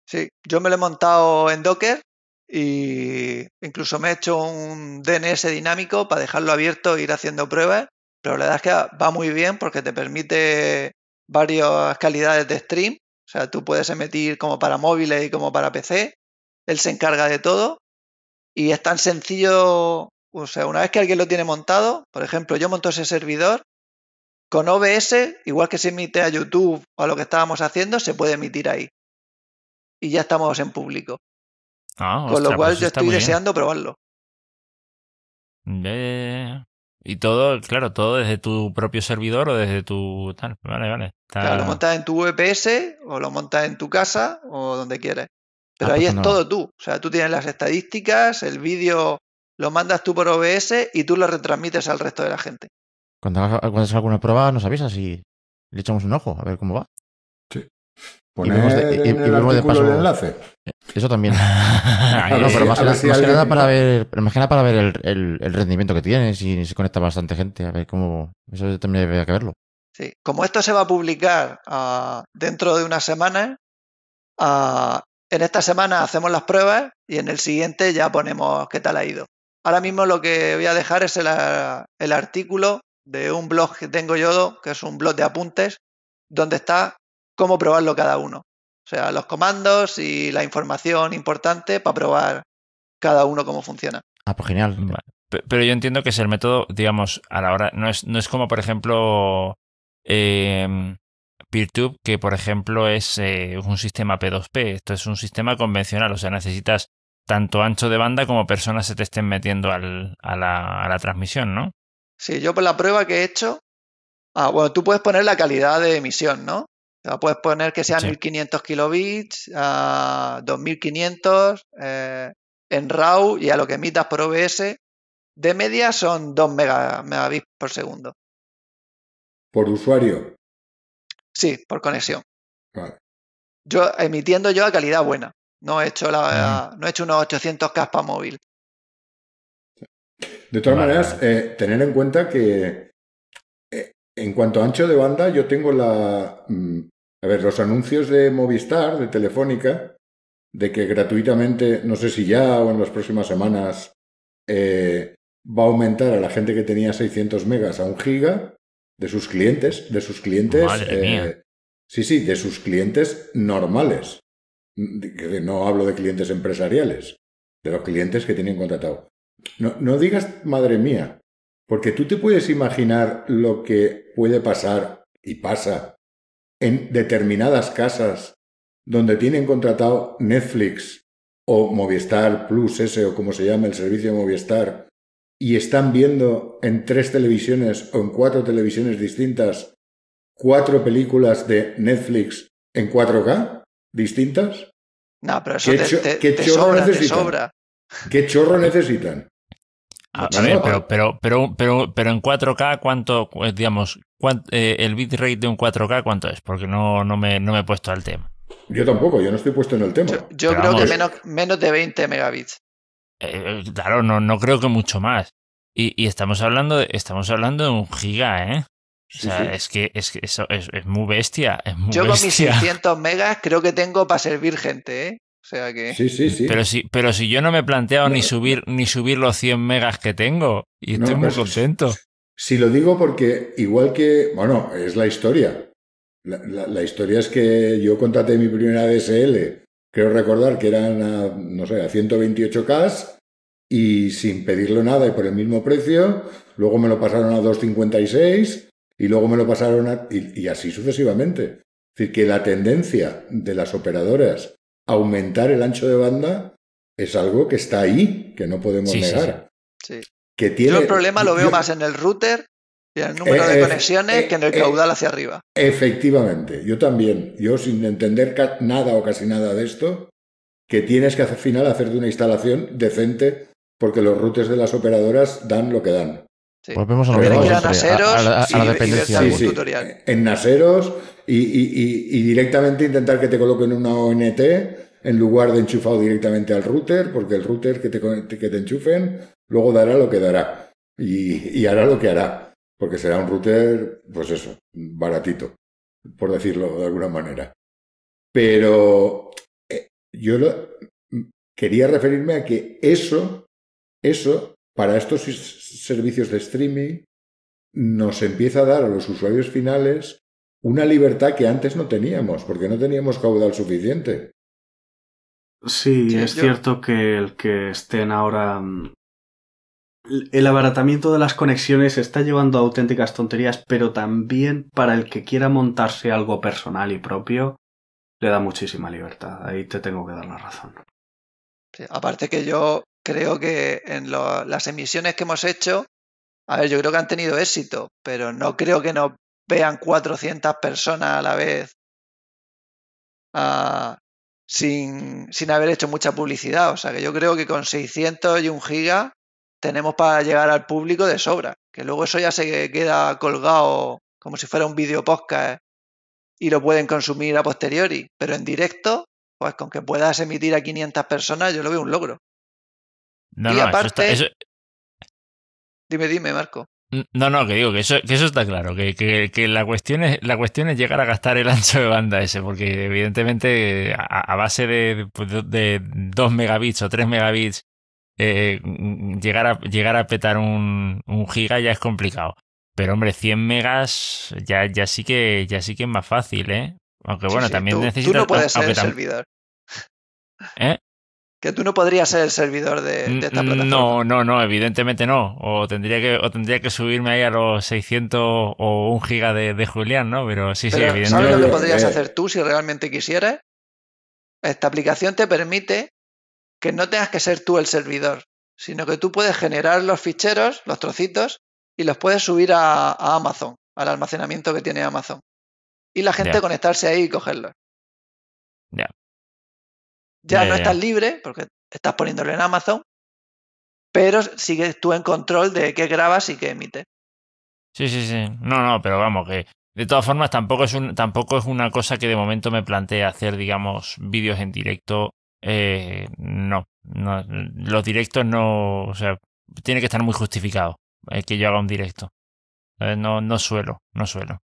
Sí, yo me lo he montado en Docker y incluso me he hecho un DNS dinámico para dejarlo abierto e ir haciendo pruebas, pero la verdad es que va muy bien porque te permite varias calidades de stream, o sea, tú puedes emitir como para móviles y como para PC, él se encarga de todo. Y es tan sencillo, o sea, una vez que alguien lo tiene montado, por ejemplo, yo monto ese servidor, con OBS, igual que se emite a YouTube o a lo que estábamos haciendo, se puede emitir ahí. Y ya estamos en público. Ah, Con lo ostras, cual pues yo estoy deseando probarlo. Y todo, claro, todo desde tu propio servidor o desde tu tal. Vale, vale. Está- Claro, lo montas en tu VPS o lo montas en tu casa o donde quieras. Pero Ah, ahí pues es no. todo tú. O sea, tú tienes las estadísticas, el vídeo lo mandas tú por OBS y tú lo retransmites al resto de la gente. Cuando hagas cuando hagas alguna prueba, nos avisas y le echamos un ojo a ver cómo va. Poner vemos de- y- en y el vemos de paso- el enlace. Eso también. No, pero más, que nada- si más que alguien- nada para ver, más que nada para ver el, el- el rendimiento que tiene, si se conecta bastante gente, a ver cómo. Eso también habría que verlo. Sí. Como esto se va a publicar ah, dentro de unas semanas, ah, en esta semana hacemos las pruebas y en el siguiente ya ponemos qué tal ha ido. Ahora mismo lo que voy a dejar es el, el artículo de un blog que tengo yo, que es un blog de apuntes, donde está cómo probarlo cada uno. O sea, los comandos y la información importante para probar cada uno cómo funciona. Ah, pues genial. Vale. Pero yo entiendo que es el método, digamos, a la hora. No es, no es como, por ejemplo, eh, PeerTube, que por ejemplo es eh, un sistema P2P. Esto es un sistema convencional. O sea, necesitas tanto ancho de banda como personas se te estén metiendo al- a, la, a la transmisión, ¿no? Sí, yo por la prueba que he hecho, ah, bueno, tú puedes poner la calidad de emisión, ¿no? O sea, puedes poner que sean Sí. 1500 kilobits, a 2500 eh, en RAW y a lo que emitas por OBS. De media son 2 mega- megabits por segundo. Por usuario. Sí, por conexión. Vale. Yo emitiendo yo a calidad buena. No he hecho la, no he hecho unos 800K para móvil. De todas Vale, maneras, eh, tener en cuenta que en cuanto a ancho de banda, yo tengo la... mm, a ver, los anuncios de Movistar, de Telefónica, de que gratuitamente, no sé si ya o en las próximas semanas, eh, va a aumentar a la gente que tenía 600 megas a un giga de sus clientes, de sus clientes. Madre mía. Sí, sí, de sus clientes normales. No hablo de clientes empresariales, de los clientes que tienen contratado. No, no digas madre mía, porque tú te puedes imaginar lo que puede pasar y pasa en determinadas casas donde tienen contratado Netflix o Movistar Plus, ese o como se llama el servicio de Movistar, y están viendo en tres televisiones o en cuatro televisiones distintas cuatro películas de Netflix en 4K distintas? No, pero eso ¿Qué te, cho- te- qué te chorro sobra, te necesitan? sobra. ¿Qué chorro necesitan? A, ver, pero, pero, pero, pero, pero en 4K, ¿cuánto, eh, digamos, cuán- eh, el bitrate de un 4K, cuánto es? Porque no, no, me, no me he puesto al tema. Yo tampoco, yo no estoy puesto en el tema. Yo, creo que menos, menos de 20 megabits. Eh, eh, claro, no, no creo que mucho más. Y, y estamos hablando de, estamos hablando de un giga, ¿eh? O sea, sí. es que, es que eso es, es muy bestia, es muy Yo con mis bestia. 600 megas creo que tengo para servir gente, ¿eh? O sea que... Sí, sí, sí. Pero si, pero si yo no me he planteado ni subir, ni subir los 100 megas que tengo, y No, estoy muy pues, contento. Si lo digo porque igual que, bueno, es la historia. La, la- la historia es que yo contraté mi primera DSL, creo recordar que eran, a, no sé, a 128K y sin pedirlo nada y por el mismo precio, luego me lo pasaron a 256 y luego me lo pasaron a... y, y así sucesivamente. Es decir, que la tendencia de las operadoras aumentar el ancho de banda es algo que está ahí, que no podemos Sí, sí, negar. Sí. Que tiene, Yo el problema lo veo yo- más en el router y en el número Eh, de eh, conexiones eh, que en el eh, caudal hacia arriba. Efectivamente, yo también, yo sin entender nada o casi nada de esto, que tienes que al final hacerte una instalación decente porque los routers de las operadoras dan lo que dan. Sí. Volvemos a lo mismo a, a la, a aseros la dependencia. ver Sí, algún sí, tutorial. en naseros y, y- y- y directamente intentar que te coloquen una ONT en lugar de enchufado directamente al router, porque el router que te, que te enchufen luego dará lo que dará y, hará lo que hará, porque será un router, pues eso, baratito, por decirlo de alguna manera. Pero eh, yo quería referirme a que eso, eso, para estos servicios de streaming, nos empieza a dar a los usuarios finales una libertad que antes no teníamos, porque no teníamos caudal suficiente. Sí, Sí, es yo- cierto que el que estén ahora. mm, El abaratamiento de las conexiones está llevando a auténticas tonterías, pero también para el que quiera montarse algo personal y propio, le da muchísima libertad. Ahí te tengo que dar la razón. Sí, Aparte que yo creo que en lo- las emisiones que hemos hecho, a ver, yo creo que han tenido éxito, pero no creo que nos vean 400 personas a la vez ah, sin, sin haber hecho mucha publicidad. O sea que yo creo que con 600 y un giga tenemos para llegar al público de sobra. Que luego eso ya se queda colgado como si fuera un vídeo podcast y lo pueden consumir a posteriori. Pero en directo, pues con que puedas emitir a 500 personas, yo lo veo un logro. No, y no, aparte- eso está, eso- Dime, dime, Marco. No, no, que digo que eso, que eso está claro, que, que- que la cuestión es, la cuestión es llegar a gastar el ancho de banda ese, porque evidentemente a, a base de, pues, de, de 2 megabits o 3 megabits, eh, llegar, a, llegar a petar un, un giga ya es complicado. Pero hombre, 100 megas ya, ya sí que ya sí que es más fácil, ¿eh? Aunque bueno, sí, también tú, necesitas. tú no puedes ser el servidor. ¿Eh? Que tú no podrías ser el servidor de, de esta plataforma. No, no, no, evidentemente no. O tendría que, o tendría que subirme ahí a los 600 o un giga de, de Julián, ¿no? Pero sí, sí, Pero, ¿Sabes evidentemente. lo que podrías hacer tú si realmente quisieras? Esta aplicación te permite que no tengas que ser tú el servidor, sino que tú puedes generar los ficheros, los trocitos, y los puedes subir a, a Amazon, al almacenamiento que tiene Amazon. Y la gente conectarse ahí y cogerlos. Ya. Ya Ya, no ya, estás libre, porque estás poniéndolo en Amazon, pero sigues tú en control de qué grabas y qué emites. Sí, sí, sí. No, no, pero vamos, que de todas formas tampoco es, un, tampoco es una cosa que de momento me plantee hacer, digamos, vídeos en directo. Eh, no, no, los directos no, o sea, tiene que estar muy justificado eh, que yo haga un directo. Eh, No, no suelo, no suelo.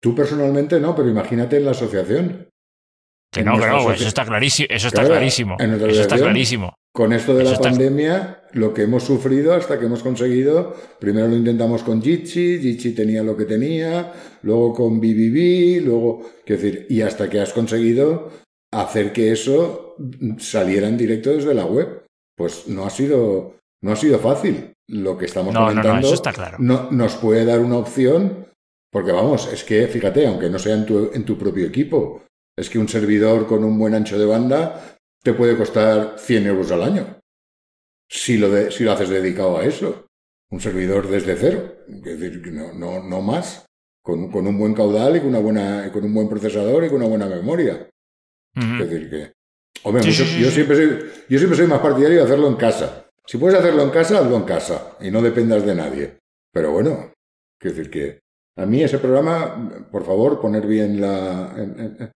Tú personalmente no, pero imagínate en la asociación. Que no, no, asocia- eso está clarísimo, eso está Claro, clarísimo, eso está clarísimo. con esto de Eso la está- pandemia, lo que hemos sufrido hasta que hemos conseguido, primero lo intentamos con Jitsi, Jitsi tenía lo que tenía, luego con BBB, luego, quiero decir, y hasta que has conseguido hacer que eso saliera en directo desde la web. Pues no ha sido, no ha sido fácil. Lo que estamos No, no, no, comentando eso está claro. no- nos puede dar una opción, porque vamos, es que fíjate, aunque no sea en tu, en tu propio equipo, es que un servidor con un buen ancho de banda te puede costar 100 euros al año. Si lo, de- si lo haces dedicado a eso. Un servidor desde cero. Es decir, que no, no, no más. Con, con un buen caudal y con, una buena, con un buen procesador y con una buena memoria. Es decir, que. Hombre, Sí, sí, yo. Siempre soy, yo siempre soy más partidario de hacerlo en casa. Si puedes hacerlo en casa, hazlo en casa. Y no dependas de nadie. Pero bueno, quiero decir que. A mí ese programa, por favor, poner bien la. en- en- en-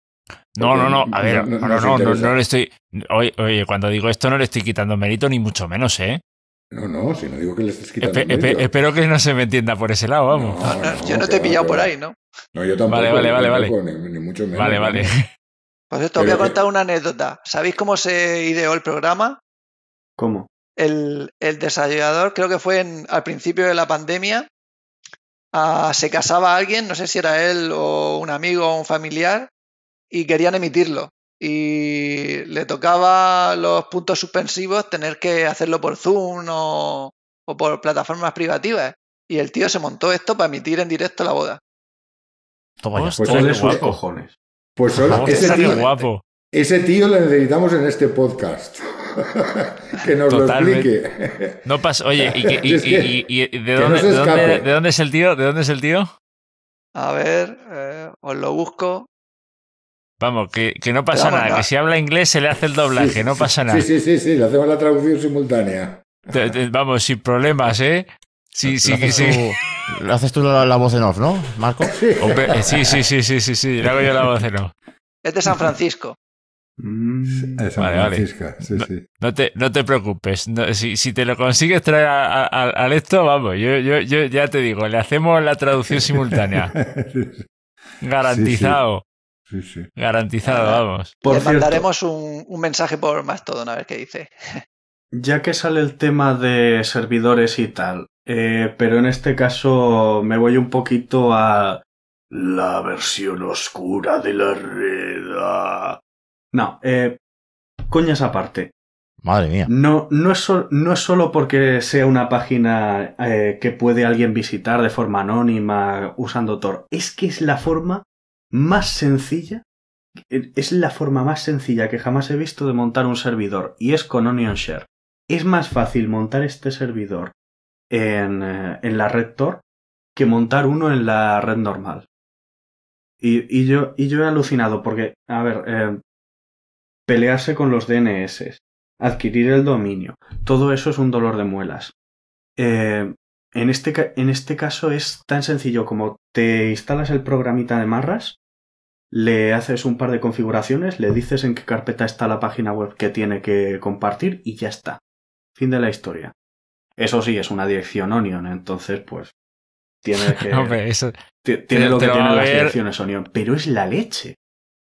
No, no, no, a ver, no- no, no no, nos no, no, interesa. no le estoy. Oye, oye, cuando digo esto no le estoy quitando mérito ni mucho menos, ¿eh? No, no, si no digo que le estés quitando. Espe- espe- mérito. espero que no se me entienda por ese lado, vamos. No, No, yo no te he pillado va, por ahí, ¿no? No, yo tampoco. Vale, vale, vale, vale. tampoco, Ni, ni mucho menos. Vale, vale. Por cierto, os voy a que- contar una anécdota. ¿Sabéis cómo se ideó el programa? ¿Cómo? El, el desarrollador, creo que fue en- al principio de la pandemia, ah, se casaba alguien, no sé si era él o un amigo o un familiar, y querían emitirlo. Y le tocaba los puntos suspensivos tener que hacerlo por Zoom o, o por plataformas privativas. Y el tío se montó esto para emitir en directo la boda. Toma ya. Pues sus guapo. cojones. Pues solo Hostia, ese tío, guapo. ese tío lo necesitamos en este podcast. que nos Totalmente. lo explique. No pasa. Oye, ¿y, qué- y- Es que- y- y- y- de, no dónde, se de, dónde, escape. de dónde es el tío? ¿De dónde es el tío? A ver, eh, os lo busco. Vamos, que, que no pasa nada, que si habla inglés se le hace el doblaje, Sí, no pasa nada. Sí, sí, sí, sí, le hacemos la traducción simultánea. Te- te- Vamos, sin problemas, ¿eh? Sí, sí, que sí. tú- lo haces tú la, la voz en off, ¿no, Marco? Hombre, eh, sí, sí, sí, sí, sí, sí, le hago yo la voz, ¿no? Es de San Francisco. Mm, Vale, vale. Sí. No te, no te preocupes. no, si, si te lo consigues traer a- a- esto, vamos, yo, yo, yo ya te digo, le hacemos la traducción simultánea. Garantizado, Sí, sí. garantizado, vamos. Por Le cierto, mandaremos un, un mensaje por Mastodon a ver qué dice. ya que sale el tema de servidores y tal, eh, pero en este caso me voy un poquito a la versión oscura de la red. No, eh, coñas aparte. Madre mía. No, no, es, no es solo porque sea una página eh, que puede alguien visitar de forma anónima usando Tor. Es que es la forma más sencilla. Es la forma más sencilla que jamás he visto de montar un servidor. Y es con OnionShare. Es más fácil montar este servidor en, eh, en la red Tor que montar uno en la red normal. Y, y yo, y yo he alucinado porque, a ver, eh, pelearse con los DNS, adquirir el dominio, todo eso es un dolor de muelas. Eh, en, este, en este caso es tan sencillo como te instalas el programita de Marras, le haces un par de configuraciones, le dices en qué carpeta está la página web que tiene que compartir y ya está. Fin de la historia. Eso sí, es una dirección Onion, entonces pues tiene que... Hombre, eso, ti- tiene te- lo que tienen las direcciones Onion, pero es la leche.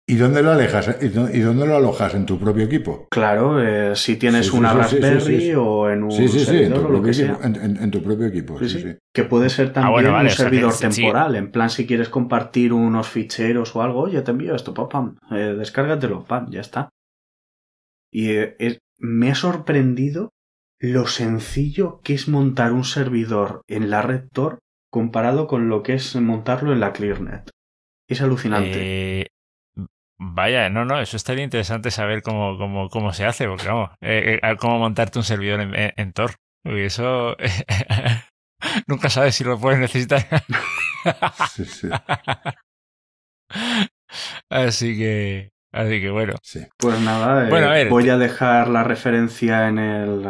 ¿Y dónde lo alejas? ¿Y dó- y dónde lo alojas? ¿En tu propio equipo? Claro, eh, si tienes Sí, sí, una sí, sí, sí, Raspberry sí, sí. o en un Sí, sí, sí, en servidor tu o lo propio que sea. equipo. En, en- en tu propio equipo, Sí, sí, sí. sí. Que puede ser también bueno, vale, un o sea que servidor sí. temporal. En plan, si quieres compartir unos ficheros o algo, oye, te envío esto, pam, pam, eh, descárgatelo, pam, ya está. Y eh, es- me ha sorprendido lo sencillo que es montar un servidor en la red Tor comparado con lo que es montarlo en la ClearNet. Es alucinante. Vaya, no, no, eso estaría interesante saber cómo, cómo, cómo se hace, porque vamos, eh, eh, cómo montarte un servidor en, en- en Tor. Porque eso nunca sabes si lo puedes necesitar. Sí, sí, así que, así que bueno. sí. Pues nada, eh, Bueno, a ver, voy a dejar la referencia en el...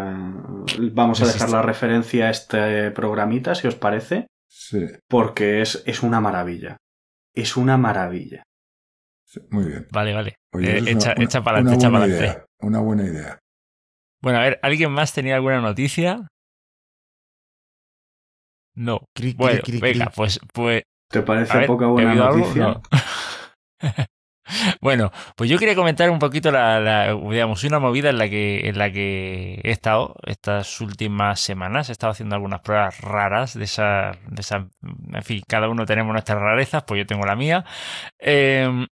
vamos a dejar la referencia a este programita, si os parece. Sí, porque es, es una maravilla. Es una maravilla. Sí, muy bien. Vale, vale. Oye, Eh, echa, una- echa para adelante, echa buena para adelante. Una buena idea. Bueno, a ver, ¿alguien más tenía alguna noticia? No. Cri, cri, Bueno, cri, venga, cri. pues, pues ¿Te parece ver, poca ¿he buena noticia? No. Bueno, pues yo quería comentar un poquito la, digamos, una movida en la que en la que he estado estas últimas semanas. He estado haciendo algunas pruebas raras de esas, de esa, en fin, cada uno tenemos nuestras rarezas, pues yo tengo la mía. Em,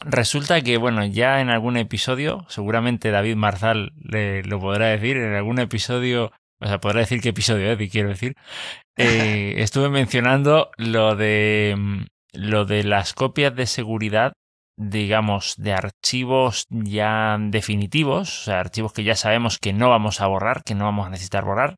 resulta que, bueno, ya en algún episodio, seguramente David Marzal le, lo podrá decir, en algún episodio, o sea, podrá decir qué episodio es, quiero decir, eh, estuve mencionando lo de lo de las copias de seguridad, digamos, de archivos ya definitivos, o sea, archivos que ya sabemos que no vamos a borrar, que no vamos a necesitar borrar,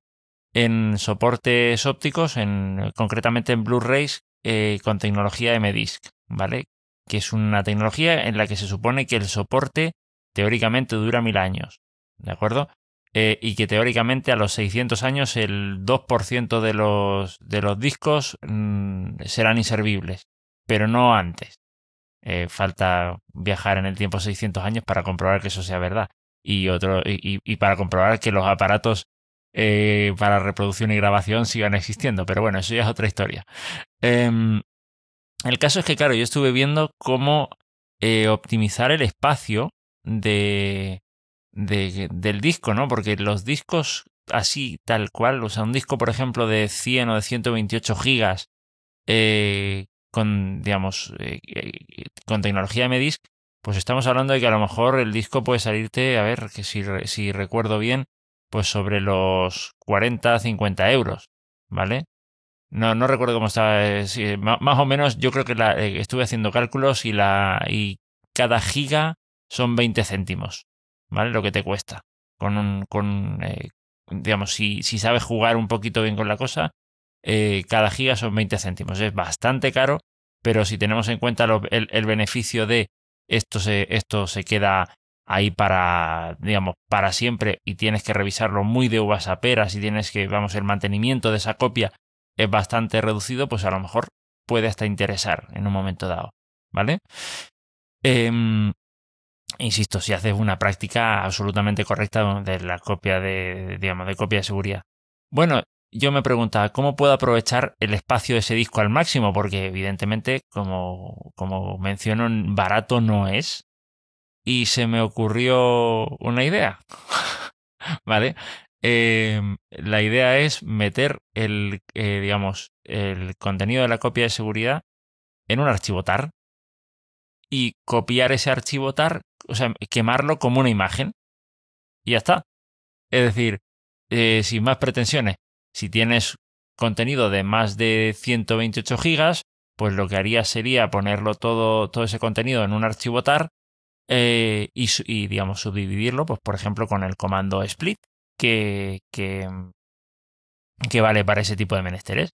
en soportes ópticos, en, concretamente en Blu-rays eh, con tecnología MDISC, ¿vale? Que es una tecnología en la que se supone que el soporte teóricamente dura mil años, ¿de acuerdo? Eh, y que teóricamente a los 600 años el 2% de los, de los discos mm, serán inservibles pero no antes. Eh, falta viajar en el tiempo 600 años para comprobar que eso sea verdad. Y, otro, y, para comprobar que los aparatos eh, para reproducción y grabación sigan existiendo. Pero bueno, eso ya es otra historia. El caso es que, claro, yo estuve viendo cómo eh, optimizar el espacio de, de, del disco, ¿no? Porque los discos así, tal cual, o sea, un disco, por ejemplo, de 100 o de 128 gigas, eh, con, digamos, eh, con tecnología MDisc, pues estamos hablando de que a lo mejor el disco puede salirte, a ver, que si, si recuerdo bien, pues sobre los 40, 50 euros, ¿vale? No, no recuerdo cómo estaba, eh, más o menos yo creo que la, estuve haciendo cálculos y, la, y cada giga son 20 céntimos, ¿vale? Lo que te cuesta. Con un, con, digamos, si, si sabes jugar un poquito bien con la cosa, eh, cada giga son 20 céntimos. Es bastante caro, pero si tenemos en cuenta el, beneficio de esto se, esto se queda ahí para, digamos, para siempre y tienes que revisarlo muy de uvas a peras y tienes que, vamos, el mantenimiento de esa copia es bastante reducido, pues a lo mejor puede hasta interesar en un momento dado, ¿vale? Em, insisto, si haces una práctica absolutamente correcta de la copia de, digamos, de copia de seguridad. Bueno, yo me preguntaba cómo puedo aprovechar el espacio de ese disco al máximo, porque evidentemente, como, como menciono, barato no es. Y se me ocurrió una idea. ¿Vale? Em, la idea es meter el, eh, digamos, el contenido de la copia de seguridad en un archivo TAR y copiar ese archivo TAR, o sea, quemarlo como una imagen. Y ya está. Es decir, eh, sin más pretensiones, si tienes contenido de más de 128 gigas, pues lo que haría sería ponerlo todo, todo ese contenido en un archivo TAR eh, y, digamos, subdividirlo, pues por ejemplo, con el comando split, que, que, que vale para ese tipo de menesteres.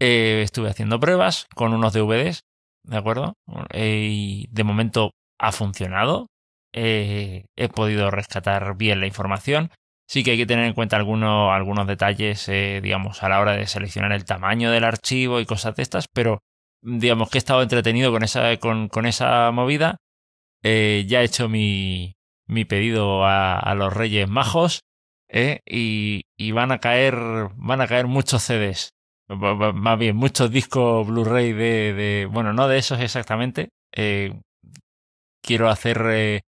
Eh, estuve haciendo pruebas con unos DVDs, ¿de acuerdo? Eh, y de momento ha funcionado. he podido rescatar bien la información. Sí que hay que tener en cuenta algunos, algunos detalles, eh, digamos, a la hora de seleccionar el tamaño del archivo y cosas de estas, pero digamos que he estado entretenido con esa, con, con esa movida. Eh, ya he hecho mi, mi pedido a, a, los Reyes Majos eh, y, van a caer van a caer muchos CDs. Más bien, muchos discos Blu-ray de, Bueno, no de esos exactamente. quiero hacer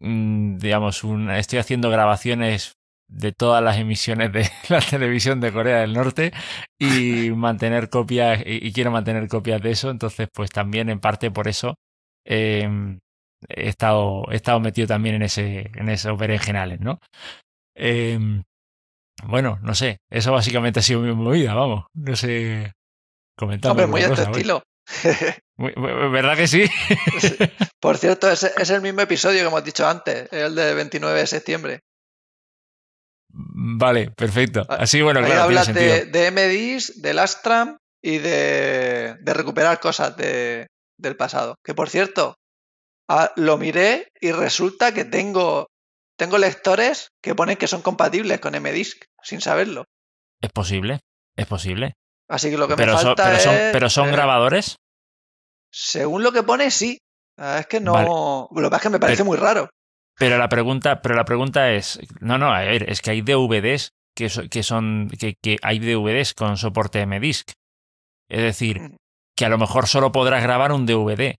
mm, digamos, estoy haciendo grabaciones de todas las emisiones de la televisión de Corea del Norte y mantener copias y, quiero mantener copias de eso entonces pues también en parte por eso he estado he estado metido también en ese en esos berenjenales no eh, bueno no sé eso básicamente ha sido mi movida vamos no sé comentar Hombre, muy a tu estilo ¿Verdad que sí? Por cierto, es, es el mismo episodio que hemos dicho antes, el de 29 de septiembre. Vale, perfecto. Ah, Así, bueno, claro. hablas de, de MDIs, del Astram y de, de recuperar cosas de, del pasado. Que por cierto, ah, lo miré y resulta que tengo, tengo lectores que ponen que son compatibles con MDISC, sin saberlo. Es posible, es posible. Así que lo que me falta pero es, son, pero son grabadores. Según lo que pone, sí. Es que no. Lo que pasa es que me parece muy raro. Pero la pregunta, pero la pregunta es, no, no, a ver, es que hay DVDs que, que son, que, que, hay DVDs con soporte MDisc. Es decir, mm. que a lo mejor solo podrás grabar un DVD,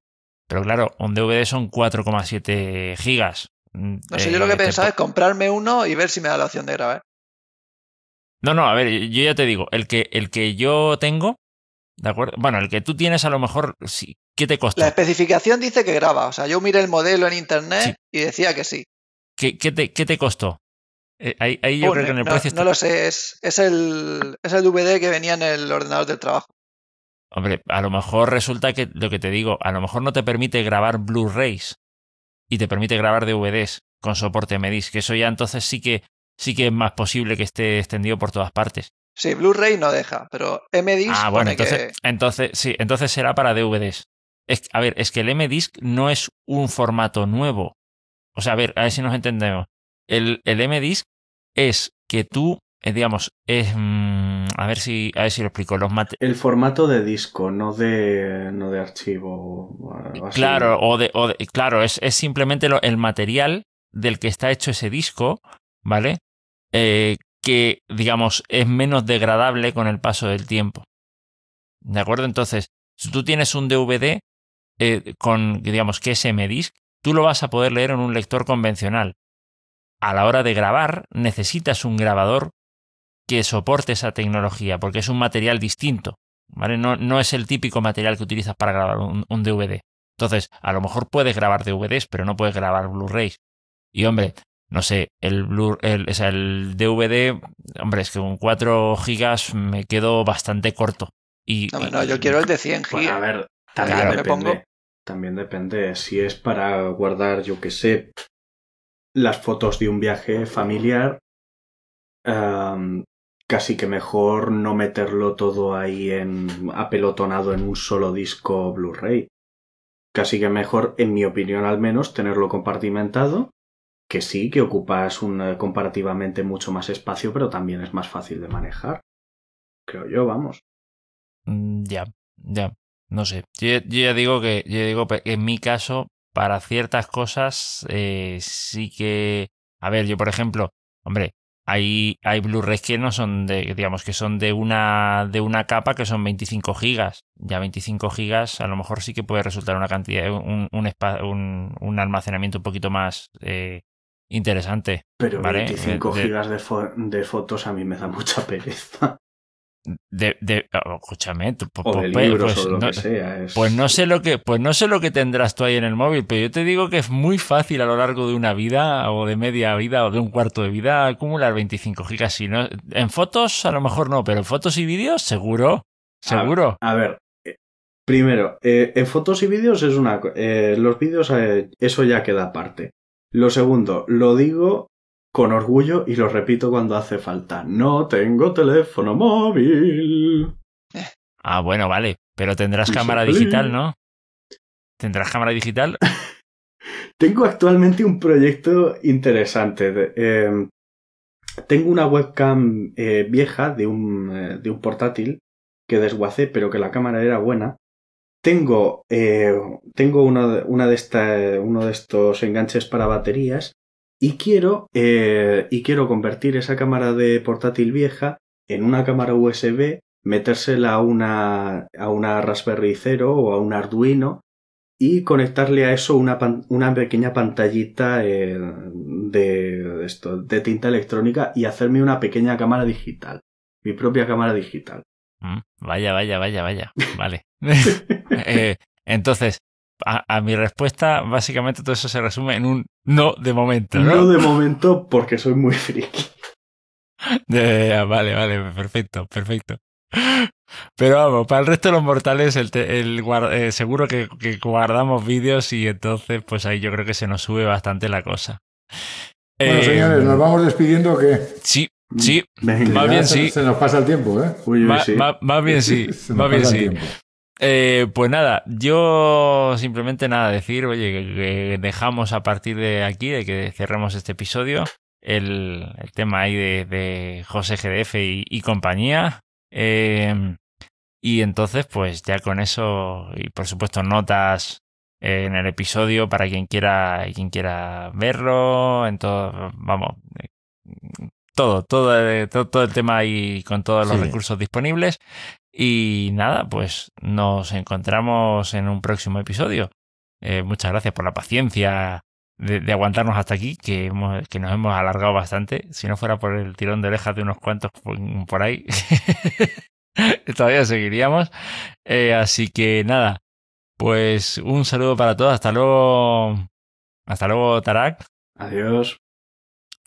Pero claro, un DVD son 4,7 gigas. No sé, yo lo que he Eh, pensado es comprarme uno y ver si me da la opción de grabar. No, no, a ver, yo ya te digo, el que, el que yo tengo, ¿de acuerdo? Bueno, el que tú tienes a lo mejor, sí, ¿qué te costó? La especificación dice que graba. O sea, yo miré el modelo en internet Sí. y decía que sí. ¿Qué, qué te, qué te costó? Eh, ahí, ahí yo creo que en el no, precio no está- lo sé, es, es, el, es el DVD que venía en el ordenador del trabajo. Hombre, a lo mejor resulta que lo que te digo, a lo mejor no te permite grabar Blu-rays y te permite grabar DVDs con soporte MDIS, que eso ya entonces sí que sí que es más posible que esté extendido por todas partes. Sí, Blu-ray no deja, pero MDisc Ah, bueno, pone entonces, que... entonces sí, entonces será para DVDs. Es, a ver, es que el MDisc no es un formato nuevo. O sea, a ver, a ver si nos entendemos. El, el MDisc es que tú, eh, digamos, es mm, a ver si a ver si lo explico. Los mate- El formato de disco, no de, no de archivo. Claro, o de, o de- claro, es, es simplemente lo- el material del que está hecho ese disco, ¿vale? Eh, que, digamos, es menos degradable con el paso del tiempo. ¿De acuerdo? Entonces, si tú tienes un DVD eh, con, digamos, que es M-Disc, tú lo vas a poder leer en un lector convencional. A la hora de grabar, necesitas un grabador que soporte esa tecnología, porque es un material distinto. ¿Vale? No, no es el típico material que utilizas para grabar un, un DVD. Entonces, a lo mejor puedes grabar DVDs, pero no puedes grabar Blu-rays. Y hombre, no sé, el, Blu el, o sea, el DVD, hombre, es que con 4 gigas me quedo bastante corto. Y, No, y- no, yo quiero el de 100 Bueno, a gigas. ver, también Claro. Depende. pongo- También depende. Si es para guardar, yo que sé, las fotos de un viaje familiar, am, casi que mejor no meterlo todo ahí en apelotonado en un solo disco Blu-ray. Casi que mejor, en mi opinión al menos, tenerlo compartimentado. Que sí, que ocupas un, eh, comparativamente mucho más espacio, pero también es más fácil de manejar. Creo yo, vamos. Mm, Ya, ya, no sé. Yo, yo ya digo que, yo digo que en mi caso, para ciertas cosas, eh, sí que. A ver, yo por ejemplo, hombre, hay, hay Blu-rays que no son de, digamos, que son de una, de una capa que son 25 gigas. Ya 25 gigas a lo mejor sí que puede resultar una cantidad, un, un, un, un almacenamiento un poquito más eh, interesante. Pero Vale, 25 de- gigas de, fo- de fotos a mí me da mucha pereza. De, de, oh, escúchame, tú, pues, no- que sea. es- Pues no sé lo que, pues no sé lo que tendrás tú ahí en el móvil, pero yo te digo que es muy fácil a lo largo de una vida, o de media vida, o de un cuarto de vida, acumular 25 gigas. Si no, en fotos a lo mejor no, pero en fotos y vídeos seguro, seguro. A ver, eh, primero, eh, en fotos y vídeos es una... eh, los vídeos, eh, eso ya queda aparte. Lo segundo, lo digo con orgullo y lo repito cuando hace falta. No tengo teléfono móvil. Ah, bueno, vale, pero tendrás cámara digital, ¿no? ¿Tendrás cámara digital? Tengo actualmente un proyecto interesante. de- eh, tengo una webcam eh, vieja de un, eh, de un portátil que desguacé, pero que la cámara era buena. Tengo, eh, tengo una, una de esta- uno de estos enganches para baterías y quiero, eh, y quiero convertir esa cámara de portátil vieja en una cámara USB, metérsela a una, a una Raspberry Zero o a un Arduino y conectarle a eso una, pan- una pequeña pantallita eh, de, esto, de tinta electrónica y hacerme una pequeña cámara digital. Mi propia cámara digital. Mm, Vaya, vaya, vaya, vaya. Vale. Eh, entonces, a, a mi respuesta, básicamente todo eso se resume en un no de momento, ¿no? No de momento porque soy muy friki. Ya, ya, vale, vale, perfecto, perfecto. Pero vamos, para el resto de los mortales, el, te- el guar- eh, seguro que, que guardamos vídeos y entonces, pues ahí yo creo que se nos sube bastante la cosa. Bueno, Eh, señores, nos vamos despidiendo que Sí, sí, Venga. Más bien se, sí. se nos pasa el tiempo, ¿eh? Uy, uy, ma- sí. ma- más bien sí, más bien pasa el sí. Eh, pues nada, yo simplemente nada decir, oye, que, que dejamos a partir de aquí, de que cerremos este episodio, el, el tema ahí de, de José GDF y, y compañía. Eh, y entonces, pues ya con eso, y por supuesto, notas en el episodio para quien quiera, quien quiera verlo, en todo, vamos, eh, todo, todo, eh, todo, todo el tema ahí con todos los Sí. recursos disponibles. Y nada, pues nos encontramos en un próximo episodio. Eh, muchas gracias por la paciencia de, aguantarnos hasta aquí, que, hemos, que nos hemos alargado bastante. Si no fuera por el tirón de orejas de unos cuantos por, ahí, todavía seguiríamos. Eh, así que nada, pues un saludo para todos. Hasta luego. Hasta luego, Tarak. Adiós.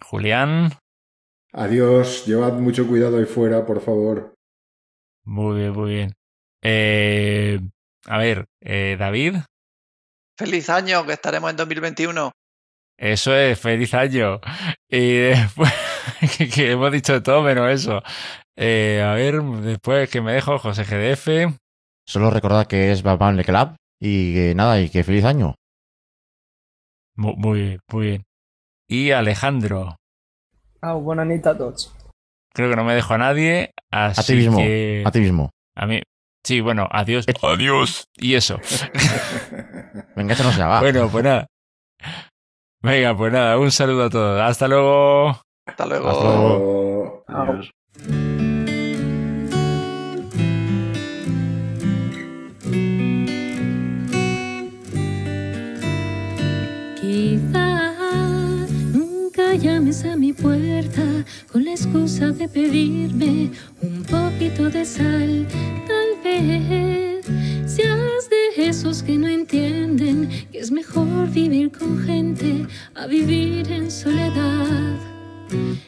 Julián. Adiós. Llevad mucho cuidado ahí fuera, por favor. Muy bien, muy bien. Eh, a ver, eh, David. Feliz año, que estaremos en 2021. Eso es, feliz año. Y después, que, hemos dicho de todo menos eso. Eh, a ver, después que me dejo José GDF. Solo recordad que es Batman Le Club y que nada, y que feliz año. Muy, muy, muy bien. Y Alejandro. Ah, buena a todos. Creo que no me dejo a nadie. Así a ti mismo. Que... A ti mismo. A mí. Sí, bueno, adiós. Adiós. Y eso. Venga, esto no se va. Bueno, pues nada. Venga, pues nada, un saludo a todos. Hasta luego. Hasta luego. Hasta luego. Adiós. Excusa de pedirme un poquito de sal. Tal vez seas de esos que no entienden que es mejor vivir con gente a vivir en soledad.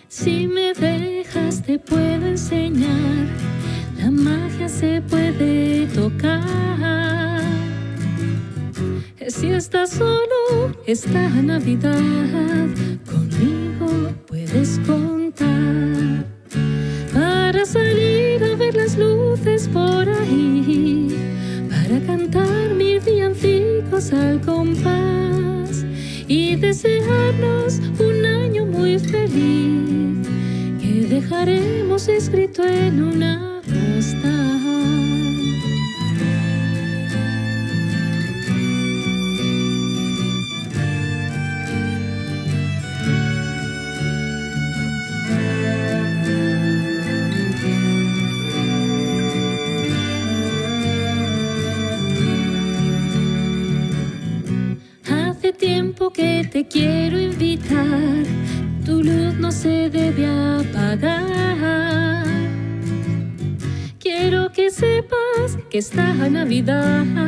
Si me dejas te puedo enseñar, la magia se puede tocar. Si estás solo esta Navidad, conmigo puedes y desearnos un año muy feliz que dejaremos escrito en una que esta Navidad